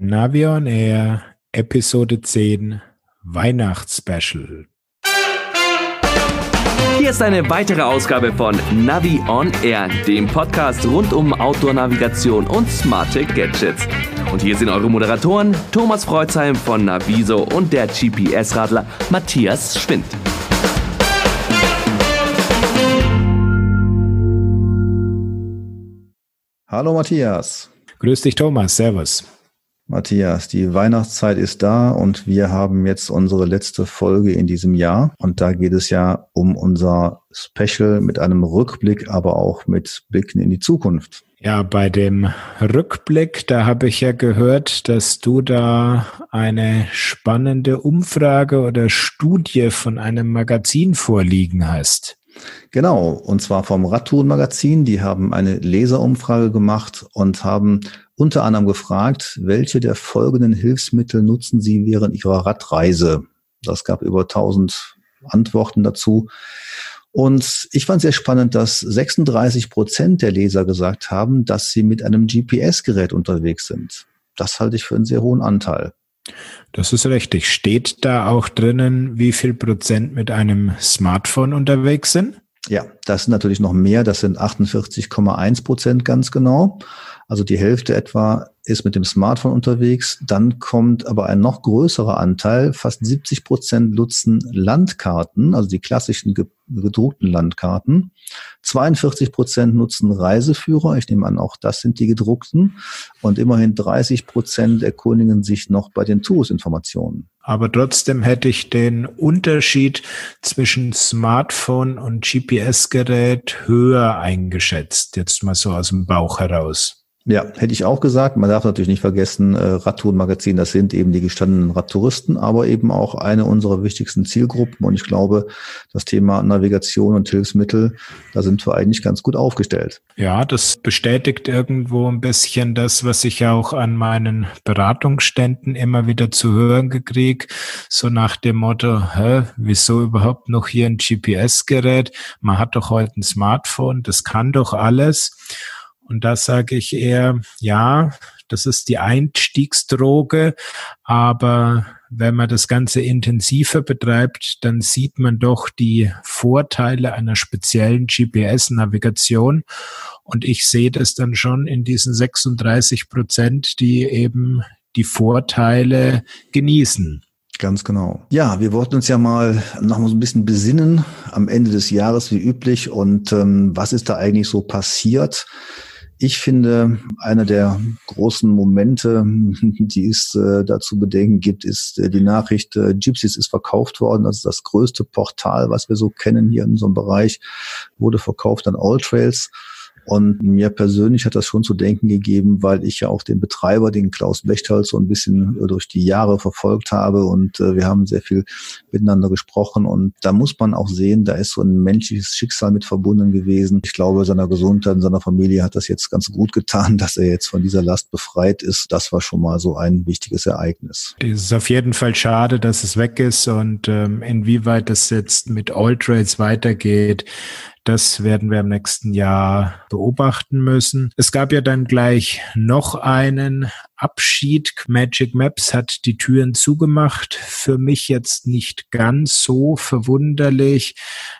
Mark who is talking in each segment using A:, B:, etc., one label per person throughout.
A: Navion Air Episode 10 Weihnachtsspecial.
B: Hier ist eine weitere Ausgabe von Navi on Air, dem Podcast rund um Outdoor-Navigation und smarte Gadgets. Und hier sind eure Moderatoren Thomas Freuzheim von Naviso und der GPS-Radler Matthias Schwind.
C: Hallo Matthias.
A: Grüß dich Thomas, Servus.
C: Matthias, die Weihnachtszeit ist da und wir haben jetzt unsere letzte Folge in diesem Jahr. Und da geht es ja um unser Special mit einem Rückblick, aber auch mit Blicken in die Zukunft.
A: Ja, bei dem Rückblick, da habe ich ja gehört, dass du da eine spannende Umfrage oder Studie von einem Magazin vorliegen hast.
C: Genau, und zwar vom Radtouren-Magazin. Die haben eine Leserumfrage gemacht und haben unter anderem gefragt, welche der folgenden Hilfsmittel nutzen Sie während Ihrer Radreise? Das gab über 1000 Antworten dazu. Und ich fand sehr spannend, dass 36 Prozent der Leser gesagt haben, dass sie mit einem GPS-Gerät unterwegs sind. Das halte ich für einen sehr hohen Anteil.
A: Das ist richtig. Steht da auch drinnen, wie viel Prozent mit einem Smartphone unterwegs sind?
C: Ja, das sind natürlich noch mehr. Das sind 48,1 Prozent ganz genau. Also die Hälfte etwa ist mit dem Smartphone unterwegs. Dann kommt aber ein noch größerer Anteil. Fast 70 Prozent nutzen Landkarten, also die klassischen gedruckten Landkarten. 42 Prozent nutzen Reiseführer. Ich nehme an, auch das sind die gedruckten. Und immerhin 30 Prozent erkundigen sich noch bei den Tours-Informationen.
A: Aber trotzdem hätte ich den Unterschied zwischen Smartphone und GPS-Gerät höher eingeschätzt. Jetzt mal so aus dem Bauch heraus.
C: Ja, hätte ich auch gesagt. Man darf natürlich nicht vergessen, äh, Radtourenmagazin, das sind eben die gestandenen Radtouristen, aber eben auch eine unserer wichtigsten Zielgruppen. Und ich glaube, das Thema Navigation und Hilfsmittel, da sind wir eigentlich ganz gut aufgestellt.
A: Ja, das bestätigt irgendwo ein bisschen das, was ich auch an meinen Beratungsständen immer wieder zu hören gekriege. So nach dem Motto, hä, wieso überhaupt noch hier ein GPS-Gerät? Man hat doch heute ein Smartphone, das kann doch alles. Und da sage ich eher, ja, das ist die Einstiegsdroge, aber wenn man das Ganze intensiver betreibt, dann sieht man doch die Vorteile einer speziellen GPS-Navigation. Und ich sehe das dann schon in diesen 36 Prozent, die eben die Vorteile genießen.
C: Ganz genau. Ja, wir wollten uns ja mal noch mal so ein bisschen besinnen am Ende des Jahres wie üblich und ähm, was ist da eigentlich so passiert? Ich finde, einer der großen Momente, die es äh, dazu bedenken gibt, ist äh, die Nachricht, äh, Gypsies ist verkauft worden. Das ist das größte Portal, was wir so kennen hier in unserem Bereich, wurde verkauft an All Trails. Und mir persönlich hat das schon zu denken gegeben, weil ich ja auch den Betreiber, den Klaus Bechtold, so ein bisschen äh, durch die Jahre verfolgt habe und äh, wir haben sehr viel miteinander gesprochen und da muss man auch sehen, da ist so ein menschliches Schicksal mit verbunden gewesen. Ich glaube, seiner Gesundheit und seiner Familie hat das jetzt ganz gut getan, dass er jetzt von dieser Last befreit ist. Das war schon mal so ein wichtiges Ereignis.
A: Es ist auf jeden Fall schade, dass es weg ist und ähm, inwieweit das jetzt mit All Trades weitergeht, das werden wir im nächsten Jahr beobachten müssen. Es gab ja dann gleich noch einen Abschied. Magic Maps hat die Türen zugemacht. Für mich jetzt nicht ganz so verwunderlich,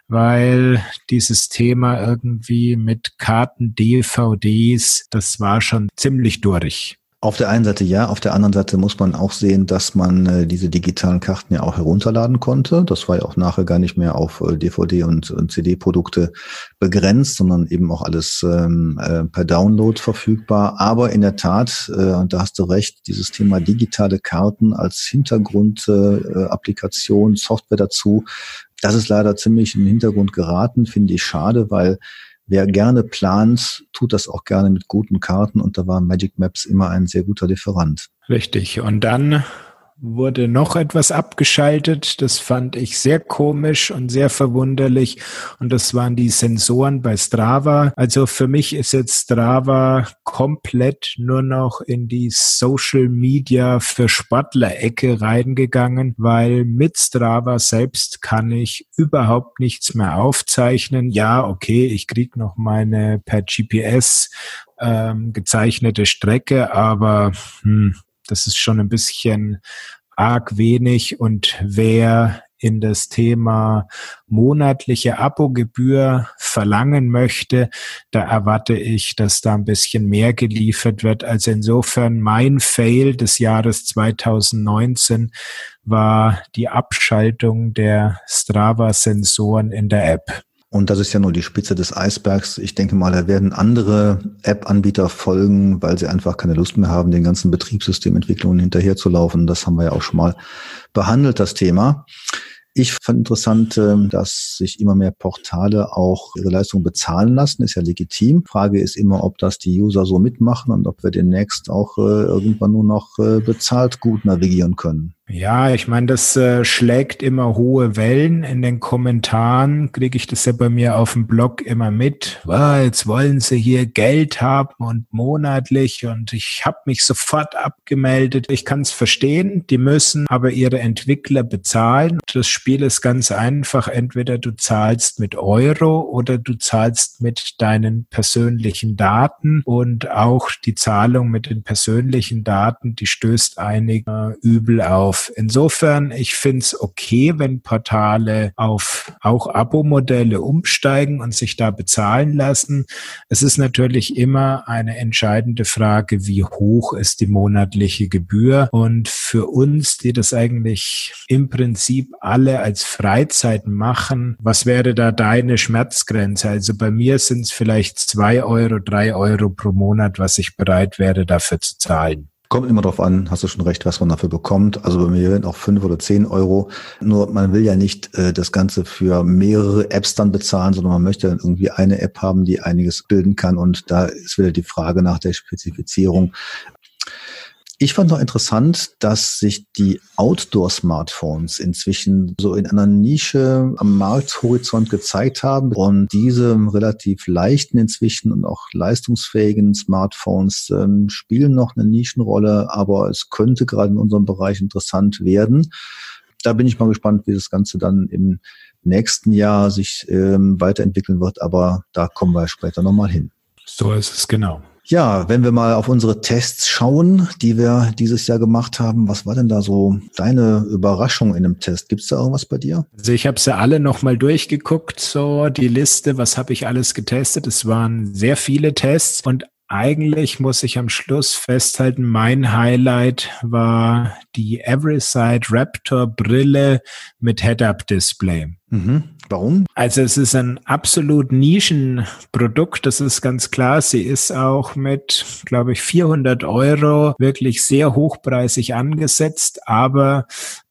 A: weil dieses Thema irgendwie mit Karten, DVDs, das war schon ziemlich durch.
C: Auf der einen Seite ja, auf der anderen Seite muss man auch sehen, dass man äh, diese digitalen Karten ja auch herunterladen konnte. Das war ja auch nachher gar nicht mehr auf äh, DVD und, und CD-Produkte begrenzt, sondern eben auch alles ähm, äh, per Download verfügbar. Aber in der Tat, äh, und da hast du recht, dieses Thema digitale Karten als Hintergrundapplikation, äh, Software dazu, das ist leider ziemlich in den Hintergrund geraten, finde ich schade, weil Wer gerne plant, tut das auch gerne mit guten Karten und da war Magic Maps immer ein sehr guter Lieferant.
A: Richtig. Und dann wurde noch etwas abgeschaltet. Das fand ich sehr komisch und sehr verwunderlich. Und das waren die Sensoren bei Strava. Also für mich ist jetzt Strava komplett nur noch in die Social Media für Sportler-Ecke reingegangen, weil mit Strava selbst kann ich überhaupt nichts mehr aufzeichnen. Ja, okay, ich krieg noch meine per GPS ähm, gezeichnete Strecke, aber hm, das ist schon ein bisschen arg wenig und wer in das Thema monatliche Abogebühr verlangen möchte, da erwarte ich, dass da ein bisschen mehr geliefert wird. Also insofern mein Fail des Jahres 2019 war die Abschaltung der Strava-Sensoren in der App.
C: Und das ist ja nur die Spitze des Eisbergs. Ich denke mal, da werden andere App-Anbieter folgen, weil sie einfach keine Lust mehr haben, den ganzen Betriebssystementwicklungen hinterherzulaufen. Das haben wir ja auch schon mal behandelt, das Thema. Ich fand interessant, ähm, dass sich immer mehr Portale auch ihre Leistung bezahlen lassen. Ist ja legitim. Frage ist immer, ob das die User so mitmachen und ob wir demnächst auch äh, irgendwann nur noch äh, bezahlt gut navigieren können.
A: Ja, ich meine, das äh, schlägt immer hohe Wellen. In den Kommentaren kriege ich das ja bei mir auf dem Blog immer mit. Oh, jetzt wollen sie hier Geld haben und monatlich und ich habe mich sofort abgemeldet. Ich kann es verstehen, die müssen aber ihre Entwickler bezahlen. Das Spiel ist ganz einfach. Entweder du zahlst mit Euro oder du zahlst mit deinen persönlichen Daten und auch die Zahlung mit den persönlichen Daten, die stößt einige übel auf auf. Insofern, ich finde es okay, wenn Portale auf auch Abo-Modelle umsteigen und sich da bezahlen lassen. Es ist natürlich immer eine entscheidende Frage, wie hoch ist die monatliche Gebühr. Und für uns, die das eigentlich im Prinzip alle als Freizeit machen, was wäre da deine Schmerzgrenze? Also bei mir sind es vielleicht zwei Euro, drei Euro pro Monat, was ich bereit wäre, dafür zu zahlen.
C: Kommt immer darauf an, hast du schon recht, was man dafür bekommt. Also bei mir sind auch fünf oder zehn Euro. Nur man will ja nicht äh, das Ganze für mehrere Apps dann bezahlen, sondern man möchte dann irgendwie eine App haben, die einiges bilden kann. Und da ist wieder die Frage nach der Spezifizierung. Ich fand noch interessant, dass sich die Outdoor-Smartphones inzwischen so in einer Nische am Markthorizont gezeigt haben und diese relativ leichten inzwischen und auch leistungsfähigen Smartphones ähm, spielen noch eine Nischenrolle, aber es könnte gerade in unserem Bereich interessant werden. Da bin ich mal gespannt, wie das Ganze dann im nächsten Jahr sich ähm, weiterentwickeln wird, aber da kommen wir später nochmal hin.
A: So ist es genau.
C: Ja, wenn wir mal auf unsere Tests schauen, die wir dieses Jahr gemacht haben, was war denn da so deine Überraschung in dem Test? Gibt es da irgendwas bei dir?
A: Also ich habe sie alle nochmal durchgeguckt, so die Liste, was habe ich alles getestet. Es waren sehr viele Tests und eigentlich muss ich am Schluss festhalten, mein Highlight war die Everyside Raptor Brille mit Head-Up-Display.
C: Mhm. Warum?
A: Also es ist ein absolut Nischenprodukt, das ist ganz klar. Sie ist auch mit, glaube ich, 400 Euro wirklich sehr hochpreisig angesetzt, aber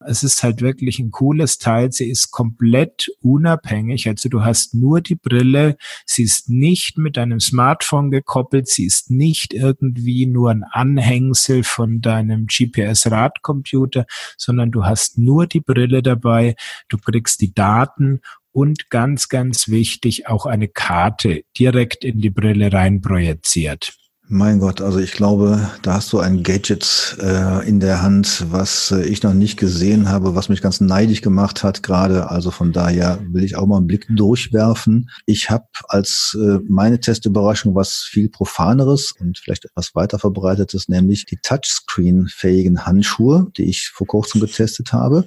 A: es ist halt wirklich ein cooles Teil. Sie ist komplett unabhängig. Also du hast nur die Brille. Sie ist nicht mit deinem Smartphone gekoppelt. Sie ist nicht irgendwie nur ein Anhängsel von deinem GPS-Radcomputer, sondern du hast nur die Brille dabei. Du kriegst die Daten und ganz, ganz wichtig, auch eine Karte direkt in die Brille rein projiziert.
C: Mein Gott, also ich glaube, da hast du ein Gadget äh, in der Hand, was äh, ich noch nicht gesehen habe, was mich ganz neidisch gemacht hat gerade. Also von daher will ich auch mal einen Blick durchwerfen. Ich habe als äh, meine Testüberraschung was viel profaneres und vielleicht etwas weiter verbreitetes, nämlich die Touchscreen-fähigen Handschuhe, die ich vor kurzem getestet habe.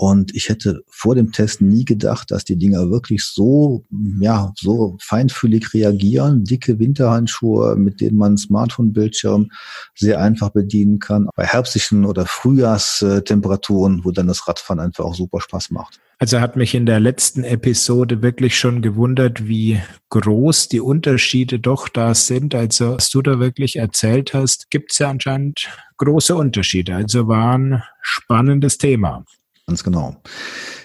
C: Und ich hätte vor dem Test nie gedacht, dass die Dinger wirklich so, ja, so feinfühlig reagieren. Dicke Winterhandschuhe, mit denen man Smartphone-Bildschirm sehr einfach bedienen kann. Bei herbstlichen oder Frühjahrstemperaturen, wo dann das Radfahren einfach auch super Spaß macht.
A: Also hat mich in der letzten Episode wirklich schon gewundert, wie groß die Unterschiede doch da sind. Also was du da wirklich erzählt hast, gibt es ja anscheinend große Unterschiede. Also war ein spannendes Thema.
C: Ganz genau.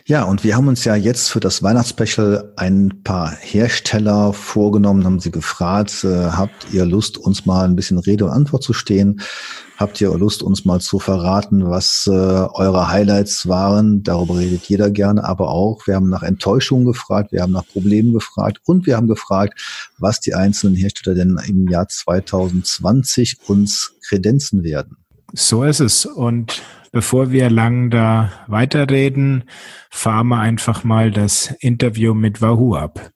C: Ja, und wir haben uns ja jetzt für das Weihnachtsspecial ein paar Hersteller vorgenommen, haben sie gefragt, äh, habt ihr Lust, uns mal ein bisschen Rede und Antwort zu stehen? Habt ihr Lust, uns mal zu verraten, was äh, eure Highlights waren? Darüber redet jeder gerne, aber auch, wir haben nach Enttäuschungen gefragt, wir haben nach Problemen gefragt und wir haben gefragt, was die einzelnen Hersteller denn im Jahr 2020 uns kredenzen werden.
A: So ist es. Und Bevor wir lang da weiterreden, fahren wir einfach mal das Interview mit Wahoo ab.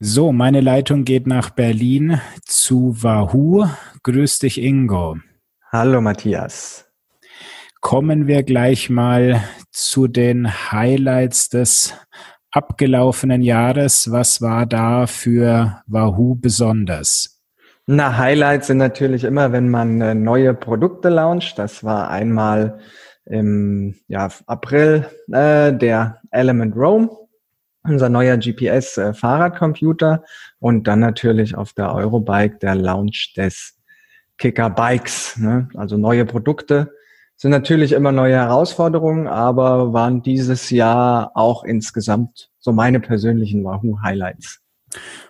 A: So, meine Leitung geht nach Berlin zu Wahoo. Grüß dich, Ingo.
D: Hallo Matthias.
A: Kommen wir gleich mal zu den Highlights des abgelaufenen Jahres. Was war da für Wahoo besonders?
D: Na, Highlights sind natürlich immer, wenn man äh, neue Produkte launcht. Das war einmal im ja, April äh, der Element Roam, unser neuer GPS-Fahrradcomputer äh, und dann natürlich auf der Eurobike der Launch des Kicker Bikes. Ne? Also neue Produkte sind natürlich immer neue Herausforderungen, aber waren dieses Jahr auch insgesamt so meine persönlichen Wahoo-Highlights.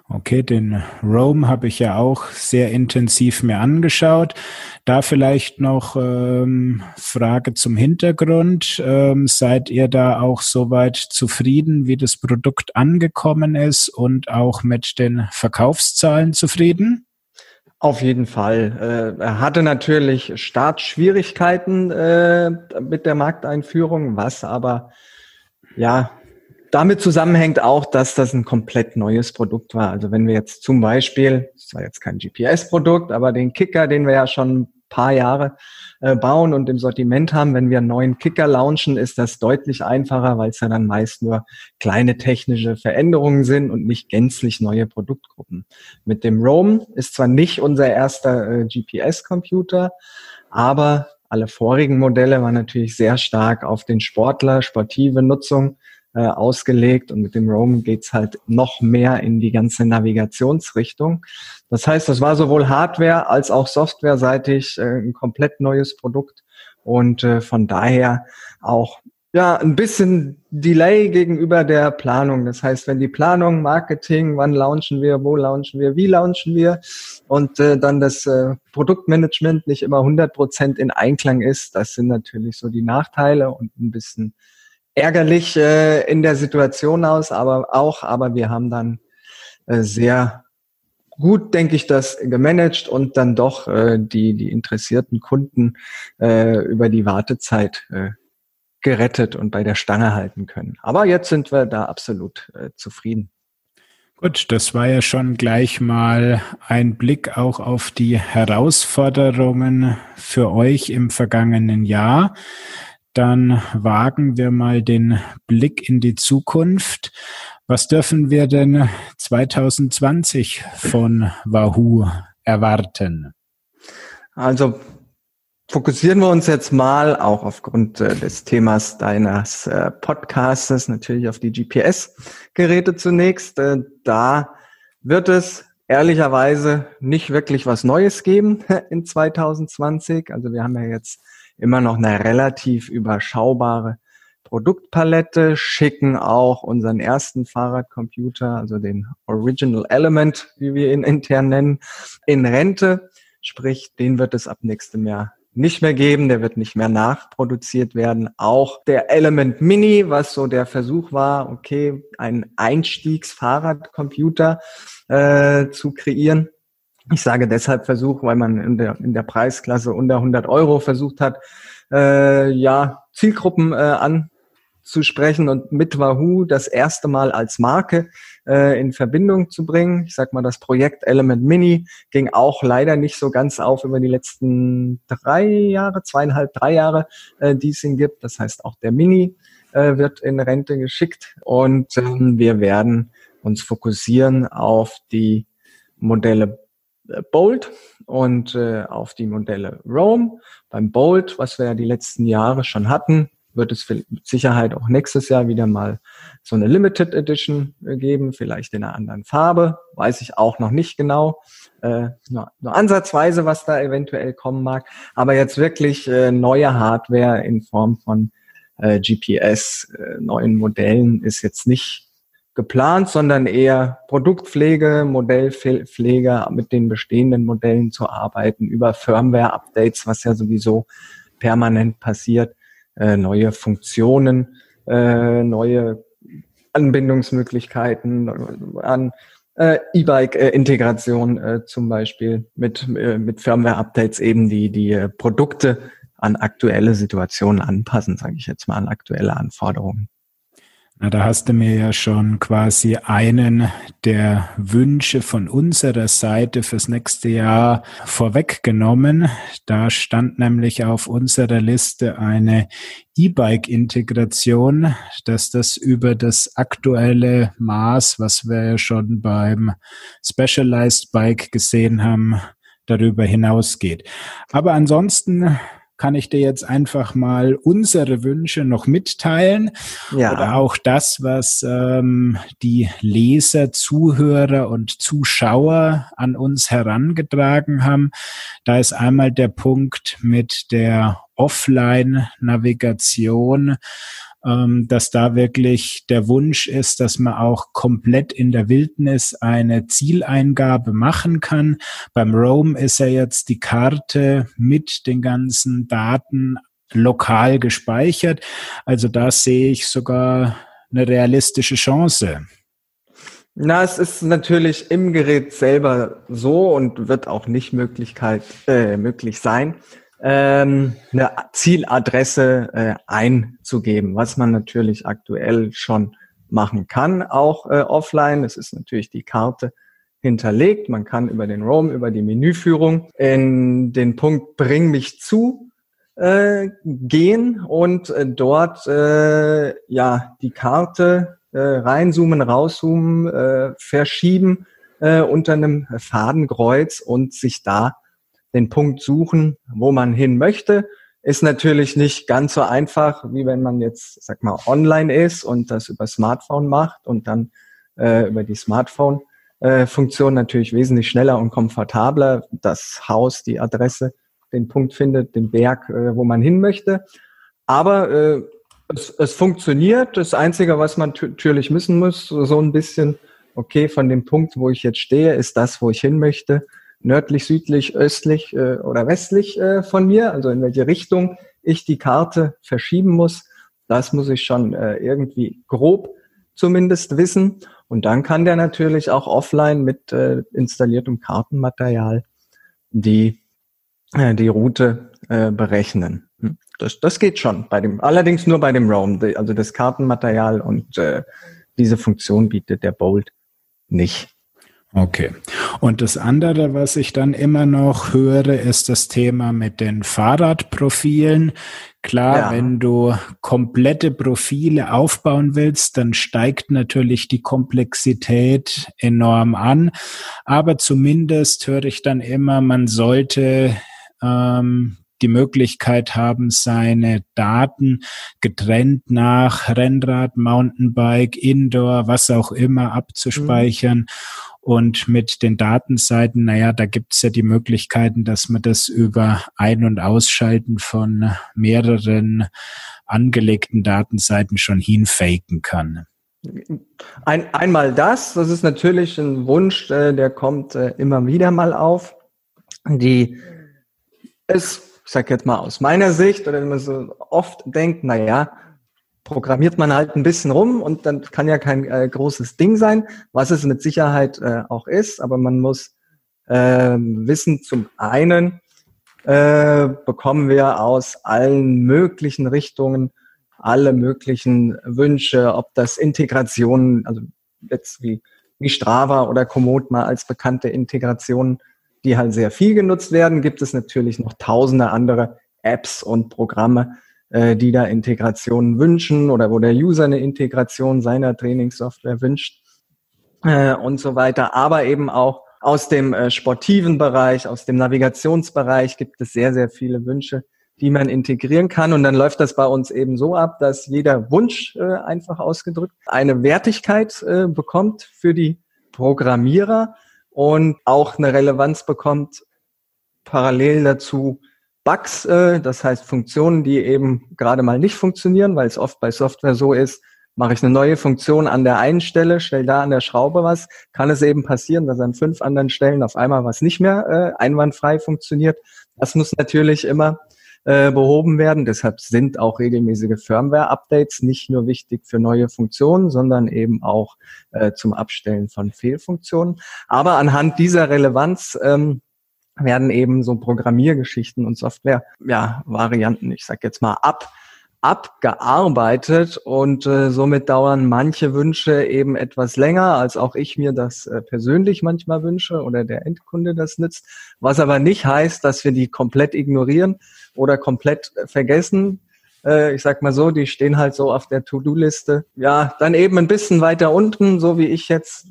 A: Okay, den Rome habe ich ja auch sehr intensiv mir angeschaut. Da vielleicht noch ähm, Frage zum Hintergrund. Ähm, seid ihr da auch soweit zufrieden, wie das Produkt angekommen ist und auch mit den Verkaufszahlen zufrieden?
D: Auf jeden Fall. Äh, er hatte natürlich Startschwierigkeiten äh, mit der Markteinführung, was aber ja damit zusammenhängt auch, dass das ein komplett neues Produkt war. Also wenn wir jetzt zum Beispiel, das war jetzt kein GPS-Produkt, aber den Kicker, den wir ja schon ein paar Jahre äh, bauen und im Sortiment haben, wenn wir einen neuen Kicker launchen, ist das deutlich einfacher, weil es ja dann meist nur kleine technische Veränderungen sind und nicht gänzlich neue Produktgruppen. Mit dem Roam ist zwar nicht unser erster äh, GPS-Computer, aber alle vorigen Modelle waren natürlich sehr stark auf den Sportler, sportive Nutzung äh, ausgelegt und mit dem Roam geht's halt noch mehr in die ganze Navigationsrichtung. Das heißt, das war sowohl Hardware als auch Softwareseitig äh, ein komplett neues Produkt und äh, von daher auch ja, ein bisschen Delay gegenüber der Planung. Das heißt, wenn die Planung, Marketing, wann launchen wir, wo launchen wir, wie launchen wir und äh, dann das äh, Produktmanagement nicht immer 100 Prozent in Einklang ist, das sind natürlich so die Nachteile und ein bisschen ärgerlich äh, in der Situation aus, aber auch, aber wir haben dann äh, sehr gut, denke ich, das gemanagt und dann doch äh, die, die interessierten Kunden äh, über die Wartezeit äh, gerettet und bei der Stange halten können. Aber jetzt sind wir da absolut äh, zufrieden.
A: Gut, das war ja schon gleich mal ein Blick auch auf die Herausforderungen für euch im vergangenen Jahr. Dann wagen wir mal den Blick in die Zukunft. Was dürfen wir denn 2020 von Wahoo erwarten?
D: Also fokussieren wir uns jetzt mal auch aufgrund äh, des Themas deines äh, Podcastes natürlich auf die GPS-Geräte zunächst. Äh, da wird es ehrlicherweise nicht wirklich was Neues geben in 2020. Also wir haben ja jetzt immer noch eine relativ überschaubare Produktpalette, schicken auch unseren ersten Fahrradcomputer, also den Original Element, wie wir ihn intern nennen, in Rente. Sprich, den wird es ab nächstem Jahr nicht mehr geben, der wird nicht mehr nachproduziert werden. Auch der Element Mini, was so der Versuch war, okay, einen Einstiegsfahrradcomputer äh, zu kreieren, ich sage deshalb Versuch, weil man in der, in der Preisklasse unter 100 Euro versucht hat, äh, ja, Zielgruppen äh, anzusprechen und mit Wahoo das erste Mal als Marke äh, in Verbindung zu bringen. Ich sag mal, das Projekt Element Mini ging auch leider nicht so ganz auf über die letzten drei Jahre, zweieinhalb, drei Jahre, äh, die es ihn gibt. Das heißt, auch der Mini äh, wird in Rente geschickt und ähm, wir werden uns fokussieren auf die Modelle Bolt und äh, auf die Modelle Rome. Beim Bolt, was wir ja die letzten Jahre schon hatten, wird es mit Sicherheit auch nächstes Jahr wieder mal so eine Limited Edition äh, geben, vielleicht in einer anderen Farbe, weiß ich auch noch nicht genau, äh, nur, nur ansatzweise, was da eventuell kommen mag, aber jetzt wirklich äh, neue Hardware in Form von äh, GPS, äh, neuen Modellen ist jetzt nicht geplant, sondern eher Produktpflege, Modellpflege mit den bestehenden Modellen zu arbeiten, über Firmware-Updates, was ja sowieso permanent passiert, äh, neue Funktionen, äh, neue Anbindungsmöglichkeiten an äh, E-Bike-Integration zum Beispiel mit, mit Firmware-Updates eben die, die Produkte an aktuelle Situationen anpassen, sage ich jetzt mal, an aktuelle Anforderungen.
A: Na, da hast du mir ja schon quasi einen der Wünsche von unserer Seite fürs nächste Jahr vorweggenommen. Da stand nämlich auf unserer Liste eine E-Bike-Integration, dass das über das aktuelle Maß, was wir ja schon beim Specialized Bike gesehen haben, darüber hinausgeht. Aber ansonsten kann ich dir jetzt einfach mal unsere Wünsche noch mitteilen ja. oder auch das, was ähm, die Leser, Zuhörer und Zuschauer an uns herangetragen haben. Da ist einmal der Punkt mit der Offline-Navigation ähm, dass da wirklich der Wunsch ist, dass man auch komplett in der Wildnis eine Zieleingabe machen kann. Beim Roam ist ja jetzt die Karte mit den ganzen Daten lokal gespeichert. Also da sehe ich sogar eine realistische Chance.
D: Na, es ist natürlich im Gerät selber so und wird auch nicht Möglichkeit, äh, möglich sein ähm, eine Zieladresse äh, einzugeben, was man natürlich aktuell schon machen kann, auch äh, offline. Es ist natürlich die Karte hinterlegt. Man kann über den Roam, über die Menüführung in den Punkt Bring mich zu äh, gehen und äh, dort äh, ja die Karte äh, reinzoomen, rauszoomen, äh, verschieben äh, unter einem Fadenkreuz und sich da den Punkt suchen, wo man hin möchte. Ist natürlich nicht ganz so einfach, wie wenn man jetzt, sag mal, online ist und das über Smartphone macht und dann äh, über die Smartphone-Funktion äh, natürlich wesentlich schneller und komfortabler das Haus, die Adresse, den Punkt findet, den Berg, äh, wo man hin möchte. Aber äh, es, es funktioniert. Das Einzige, was man natürlich müssen muss, so ein bisschen, okay, von dem Punkt, wo ich jetzt stehe, ist das, wo ich hin möchte nördlich, südlich, östlich äh, oder westlich äh, von mir, also in welche Richtung ich die Karte verschieben muss. Das muss ich schon äh, irgendwie grob zumindest wissen. Und dann kann der natürlich auch offline mit äh, installiertem Kartenmaterial die, äh, die Route äh, berechnen. Hm. Das, das geht schon bei dem, allerdings nur bei dem Roam. Also das Kartenmaterial und äh, diese Funktion bietet der Bolt nicht.
A: Okay. Und das andere, was ich dann immer noch höre, ist das Thema mit den Fahrradprofilen. Klar, ja. wenn du komplette Profile aufbauen willst, dann steigt natürlich die Komplexität enorm an. Aber zumindest höre ich dann immer, man sollte ähm, die Möglichkeit haben, seine Daten getrennt nach Rennrad, Mountainbike, Indoor, was auch immer abzuspeichern. Mhm. Und mit den Datenseiten, naja, da gibt's ja die Möglichkeiten, dass man das über Ein- und Ausschalten von mehreren angelegten Datenseiten schon hinfaken kann.
D: Ein, einmal das, das ist natürlich ein Wunsch, äh, der kommt äh, immer wieder mal auf. Die es, ich sag jetzt mal aus meiner Sicht, oder wenn man so oft denkt, na ja, programmiert man halt ein bisschen rum und dann kann ja kein äh, großes Ding sein, was es mit Sicherheit äh, auch ist, aber man muss äh, wissen, zum einen äh, bekommen wir aus allen möglichen Richtungen alle möglichen Wünsche, ob das Integrationen, also jetzt wie, wie Strava oder Komoot mal als bekannte Integrationen, die halt sehr viel genutzt werden, gibt es natürlich noch tausende andere Apps und Programme, äh, die da Integrationen wünschen oder wo der User eine Integration seiner Trainingssoftware wünscht äh, und so weiter. Aber eben auch aus dem äh, sportiven Bereich, aus dem Navigationsbereich gibt es sehr, sehr viele Wünsche, die man integrieren kann. Und dann läuft das bei uns eben so ab, dass jeder Wunsch äh, einfach ausgedrückt eine Wertigkeit äh, bekommt für die Programmierer und auch eine Relevanz bekommt parallel dazu Bugs, äh, das heißt Funktionen, die eben gerade mal nicht funktionieren, weil es oft bei Software so ist, mache ich eine neue Funktion an der einen Stelle, stelle da an der Schraube was, kann es eben passieren, dass an fünf anderen Stellen auf einmal was nicht mehr äh, einwandfrei funktioniert. Das muss natürlich immer äh, behoben werden. Deshalb sind auch regelmäßige Firmware-Updates nicht nur wichtig für neue Funktionen, sondern eben auch äh, zum Abstellen von Fehlfunktionen. Aber anhand dieser Relevanz ähm, werden eben so Programmiergeschichten und Software, ja, Varianten, ich sag jetzt mal, ab abgearbeitet und äh, somit dauern manche Wünsche eben etwas länger, als auch ich mir das äh, persönlich manchmal wünsche oder der Endkunde das nützt. Was aber nicht heißt, dass wir die komplett ignorieren oder komplett vergessen. Äh, ich sag mal so, die stehen halt so auf der To-Do-Liste. Ja, dann eben ein bisschen weiter unten, so wie ich jetzt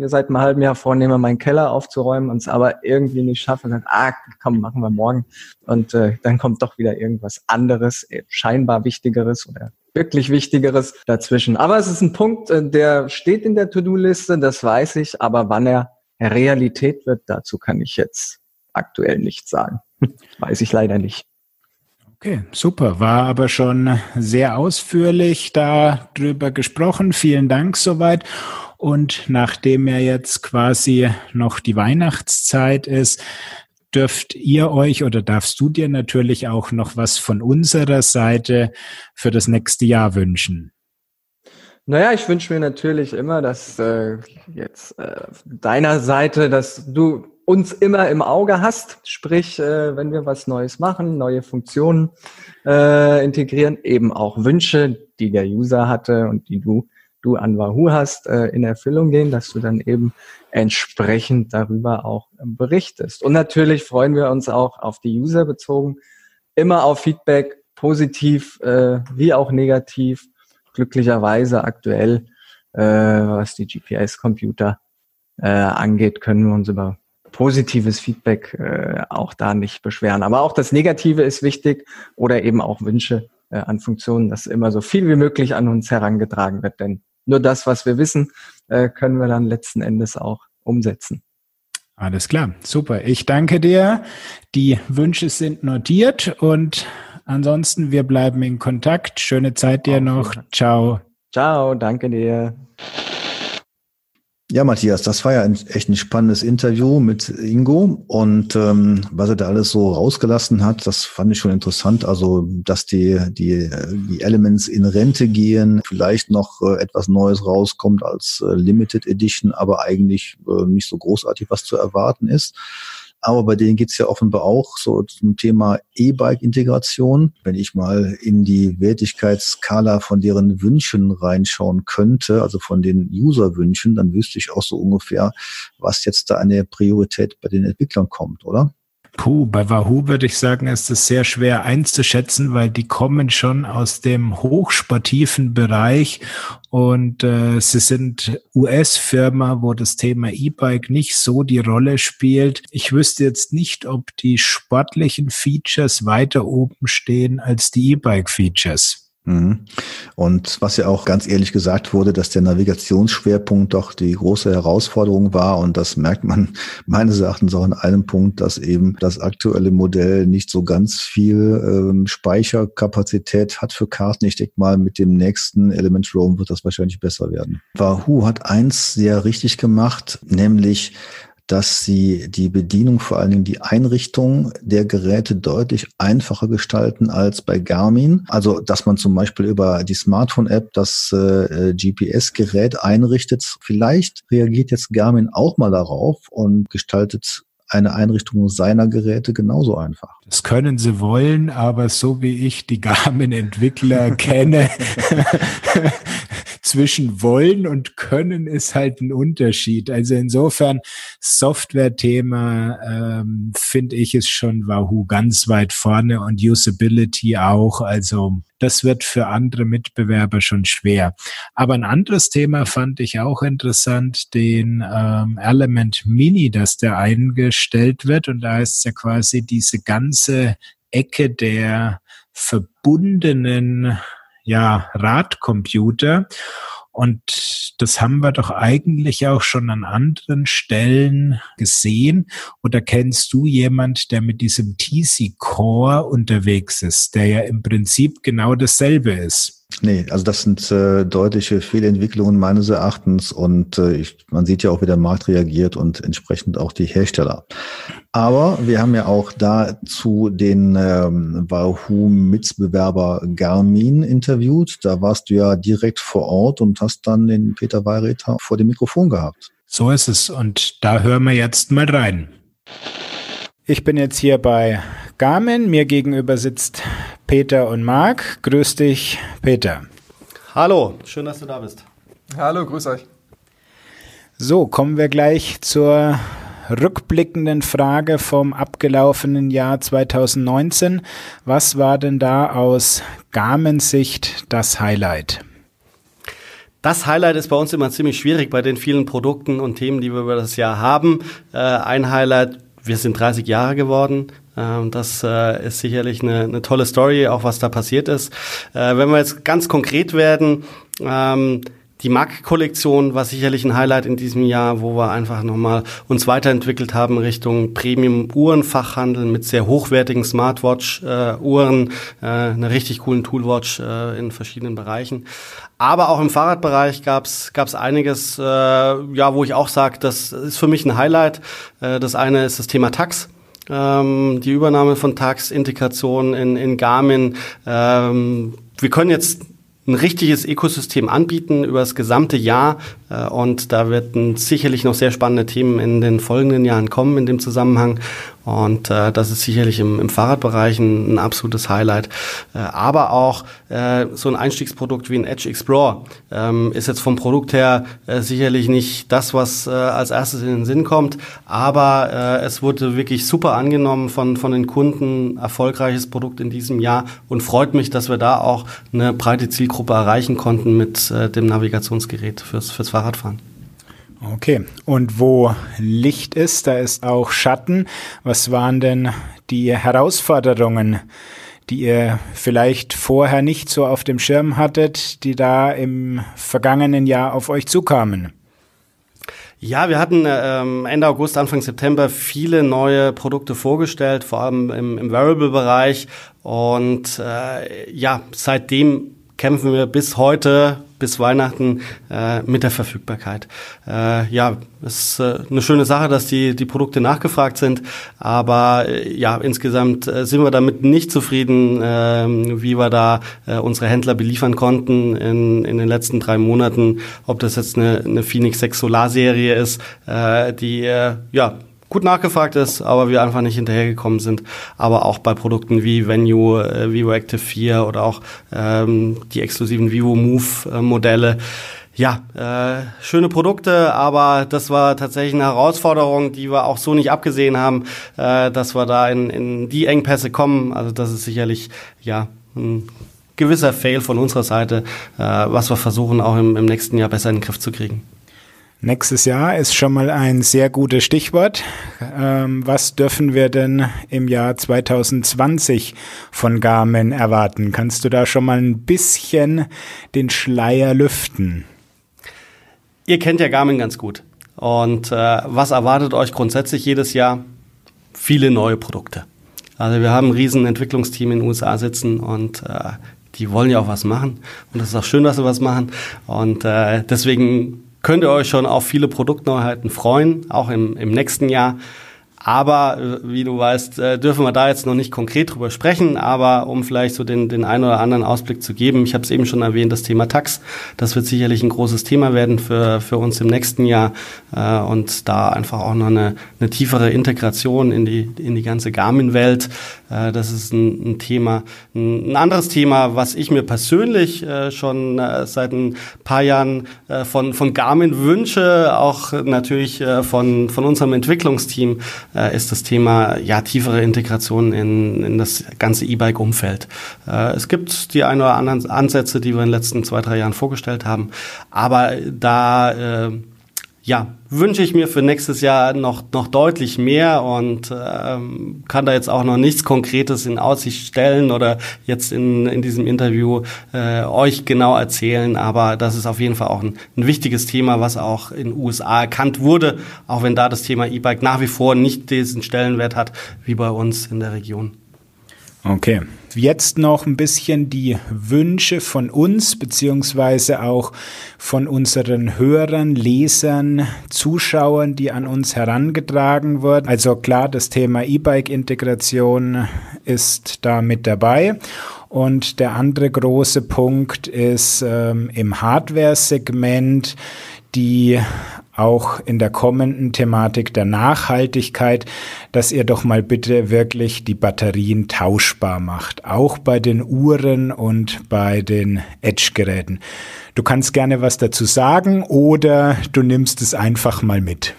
D: mir seit einem halben Jahr vornehme, meinen Keller aufzuräumen und es aber irgendwie nicht schaffe, dann, ah, komm, machen wir morgen. Und äh, dann kommt doch wieder irgendwas anderes, äh, scheinbar Wichtigeres oder wirklich Wichtigeres dazwischen. Aber es ist ein Punkt, äh, der steht in der To-Do-Liste, das weiß ich, aber wann er Realität wird, dazu kann ich jetzt aktuell nichts sagen. weiß ich leider nicht.
A: Okay, super. War aber schon sehr ausführlich darüber gesprochen. Vielen Dank soweit. Und nachdem ja jetzt quasi noch die Weihnachtszeit ist, dürft ihr euch oder darfst du dir natürlich auch noch was von unserer Seite für das nächste Jahr wünschen?
D: Naja, ich wünsche mir natürlich immer, dass äh, jetzt äh, deiner Seite, dass du uns immer im Auge hast, sprich, äh, wenn wir was Neues machen, neue Funktionen äh, integrieren, eben auch Wünsche, die der User hatte und die du du an Wahoo hast, äh, in Erfüllung gehen, dass du dann eben entsprechend darüber auch ähm, berichtest. Und natürlich freuen wir uns auch auf die User bezogen, immer auf Feedback, positiv äh, wie auch negativ. Glücklicherweise aktuell, äh, was die GPS-Computer äh, angeht, können wir uns über positives Feedback äh, auch da nicht beschweren. Aber auch das Negative ist wichtig oder eben auch Wünsche äh, an Funktionen, dass immer so viel wie möglich an uns herangetragen wird. Denn nur das, was wir wissen, äh, können wir dann letzten Endes auch umsetzen.
A: Alles klar, super. Ich danke dir. Die Wünsche sind notiert und ansonsten wir bleiben in Kontakt. Schöne Zeit dir noch. Ciao.
D: Ciao, danke dir.
C: Ja, Matthias, das war ja ein, echt ein spannendes Interview mit Ingo und ähm, was er da alles so rausgelassen hat, das fand ich schon interessant. Also, dass die die die Elements in Rente gehen, vielleicht noch äh, etwas Neues rauskommt als äh, Limited Edition, aber eigentlich äh, nicht so großartig was zu erwarten ist. Aber bei denen geht's ja offenbar auch so zum Thema E-Bike-Integration. Wenn ich mal in die Wertigkeitsskala von deren Wünschen reinschauen könnte, also von den User-Wünschen, dann wüsste ich auch so ungefähr, was jetzt da eine Priorität bei den Entwicklern kommt, oder?
A: Puh, bei Wahoo würde ich sagen, ist es sehr schwer einzuschätzen, weil die kommen schon aus dem hochsportiven Bereich und äh, sie sind US-Firma, wo das Thema E-Bike nicht so die Rolle spielt. Ich wüsste jetzt nicht, ob die sportlichen Features weiter oben stehen als die E-Bike-Features.
C: Mhm. Und was ja auch ganz ehrlich gesagt wurde, dass der Navigationsschwerpunkt doch die große Herausforderung war. Und das merkt man meines Erachtens auch in einem Punkt, dass eben das aktuelle Modell nicht so ganz viel ähm, Speicherkapazität hat für Karten. Ich denke mal, mit dem nächsten Element Roam wird das wahrscheinlich besser werden. Wahoo hat eins sehr richtig gemacht, nämlich dass sie die Bedienung, vor allen Dingen die Einrichtung der Geräte deutlich einfacher gestalten als bei Garmin. Also, dass man zum Beispiel über die Smartphone-App das äh, GPS-Gerät einrichtet. Vielleicht reagiert jetzt Garmin auch mal darauf und gestaltet eine Einrichtung seiner Geräte genauso einfach.
A: Das können sie wollen, aber so wie ich die Garmin-Entwickler kenne, zwischen wollen und können ist halt ein Unterschied. Also insofern Software-Thema ähm, finde ich es schon Wahoo ganz weit vorne und Usability auch. Also das wird für andere Mitbewerber schon schwer. Aber ein anderes Thema fand ich auch interessant, den ähm, Element Mini, dass der eingestellt wird. Und da ist ja quasi diese ganze Ecke der verbundenen ja, Radcomputer. Und das haben wir doch eigentlich auch schon an anderen Stellen gesehen. Oder kennst du jemand, der mit diesem TC Core unterwegs ist, der ja im Prinzip genau dasselbe ist?
C: Nee, also das sind äh, deutliche Fehlentwicklungen meines Erachtens und äh, ich, man sieht ja auch, wie der Markt reagiert und entsprechend auch die Hersteller. Aber wir haben ja auch dazu den ähm, Wahoo-Mitbewerber Garmin interviewt. Da warst du ja direkt vor Ort und hast dann den Peter Weireter vor dem Mikrofon gehabt.
A: So ist es und da hören wir jetzt mal rein. Ich bin jetzt hier bei Garmin. Mir gegenüber sitzt Peter und Marc. Grüß dich, Peter.
E: Hallo, schön, dass du da bist.
F: Hallo, grüß euch.
A: So, kommen wir gleich zur rückblickenden Frage vom abgelaufenen Jahr 2019. Was war denn da aus Garmin-Sicht das Highlight?
E: Das Highlight ist bei uns immer ziemlich schwierig bei den vielen Produkten und Themen, die wir über das Jahr haben. Äh, ein Highlight, wir sind 30 Jahre geworden. Ähm, das äh, ist sicherlich eine, eine, tolle Story, auch was da passiert ist. Äh, wenn wir jetzt ganz konkret werden, ähm, die Mac-Kollektion war sicherlich ein Highlight in diesem Jahr, wo wir einfach nochmal uns weiterentwickelt haben Richtung Premium-Uhrenfachhandel mit sehr hochwertigen Smartwatch-Uhren, äh, äh, einer richtig coolen Toolwatch äh, in verschiedenen Bereichen. Aber auch im Fahrradbereich gab's gab's einiges, äh, ja, wo ich auch sage, das ist für mich ein Highlight. Äh, das eine ist das Thema Tax ähm, die Übernahme von Tax, Integration in, in Garmin. Ähm, wir können jetzt ein richtiges Ökosystem anbieten über das gesamte Jahr. Äh, und da werden sicherlich noch sehr spannende Themen in den folgenden Jahren kommen in dem Zusammenhang. Und äh, das ist sicherlich im, im Fahrradbereich ein, ein absolutes Highlight. Äh, aber auch äh, so ein Einstiegsprodukt wie ein Edge Explorer ähm, ist jetzt vom Produkt her äh, sicherlich nicht das, was äh, als erstes in den Sinn kommt. Aber äh, es wurde wirklich super angenommen von, von den Kunden. Erfolgreiches Produkt in diesem Jahr und freut mich, dass wir da auch eine breite Zielgruppe erreichen konnten mit äh, dem Navigationsgerät fürs, fürs Fahrradfahren.
A: Okay, und wo Licht ist, da ist auch Schatten. Was waren denn die Herausforderungen, die ihr vielleicht vorher nicht so auf dem Schirm hattet, die da im vergangenen Jahr auf euch zukamen?
E: Ja, wir hatten ähm, Ende August, Anfang September viele neue Produkte vorgestellt, vor allem im, im Wearable-Bereich. Und äh, ja, seitdem kämpfen wir bis heute bis Weihnachten äh, mit der Verfügbarkeit. Äh, ja, es ist äh, eine schöne Sache, dass die, die Produkte nachgefragt sind, aber äh, ja, insgesamt äh, sind wir damit nicht zufrieden, äh, wie wir da äh, unsere Händler beliefern konnten in, in den letzten drei Monaten. Ob das jetzt eine, eine Phoenix 6 Solar-Serie ist, äh, die äh, ja gut nachgefragt ist, aber wir einfach nicht hinterhergekommen sind. Aber auch bei Produkten wie Venue, äh, Vivo Active 4 oder auch ähm, die exklusiven Vivo Move äh, Modelle. Ja, äh, schöne Produkte, aber das war tatsächlich eine Herausforderung, die wir auch so nicht abgesehen haben, äh, dass wir da in, in die Engpässe kommen. Also das ist sicherlich ja ein gewisser Fail von unserer Seite, äh, was wir versuchen auch im, im nächsten Jahr besser in den Griff zu kriegen.
A: Nächstes Jahr ist schon mal ein sehr gutes Stichwort. Ähm, was dürfen wir denn im Jahr 2020 von Garmin erwarten? Kannst du da schon mal ein bisschen den Schleier lüften?
E: Ihr kennt ja Garmin ganz gut. Und äh, was erwartet euch grundsätzlich jedes Jahr? Viele neue Produkte. Also wir haben ein riesen Entwicklungsteam in den USA sitzen und äh, die wollen ja auch was machen. Und das ist auch schön, dass sie was machen. Und äh, deswegen könnt ihr euch schon auf viele Produktneuheiten freuen, auch im, im nächsten Jahr. Aber äh, wie du weißt, äh, dürfen wir da jetzt noch nicht konkret drüber sprechen. Aber um vielleicht so den, den einen oder anderen Ausblick zu geben, ich habe es eben schon erwähnt, das Thema Tax, das wird sicherlich ein großes Thema werden für, für uns im nächsten Jahr. Äh, und da einfach auch noch eine, eine tiefere Integration in die, in die ganze Garmin-Welt. Das ist ein, ein Thema. Ein anderes Thema, was ich mir persönlich schon seit ein paar Jahren von, von Garmin wünsche, auch natürlich von, von unserem Entwicklungsteam, äh, ist das Thema ja tiefere Integration in, in das ganze E-Bike-Umfeld. Äh, es gibt die ein oder anderen Ansätze, die wir in den letzten zwei, drei Jahren vorgestellt haben, aber da äh, ja, wünsche ich mir für nächstes Jahr noch, noch deutlich mehr und ähm, kann da jetzt auch noch nichts Konkretes in Aussicht stellen oder jetzt in, in diesem Interview äh, euch genau erzählen. Aber das ist auf jeden Fall auch ein, ein wichtiges Thema, was auch in den USA erkannt wurde, auch wenn da das Thema E-Bike nach wie vor nicht diesen Stellenwert hat wie bei uns in der Region.
A: Okay. Jetzt noch ein bisschen die Wünsche von uns, beziehungsweise auch von unseren Hörern, Lesern, Zuschauern, die an uns herangetragen wurden. Also klar, das Thema E-Bike-Integration ist da mit dabei. Und der andere große Punkt ist ähm, im Hardware-Segment die auch in der kommenden Thematik der Nachhaltigkeit, dass ihr doch mal bitte wirklich die Batterien tauschbar macht, auch bei den Uhren und bei den Edge-Geräten. Du kannst gerne was dazu sagen oder du nimmst es einfach mal mit.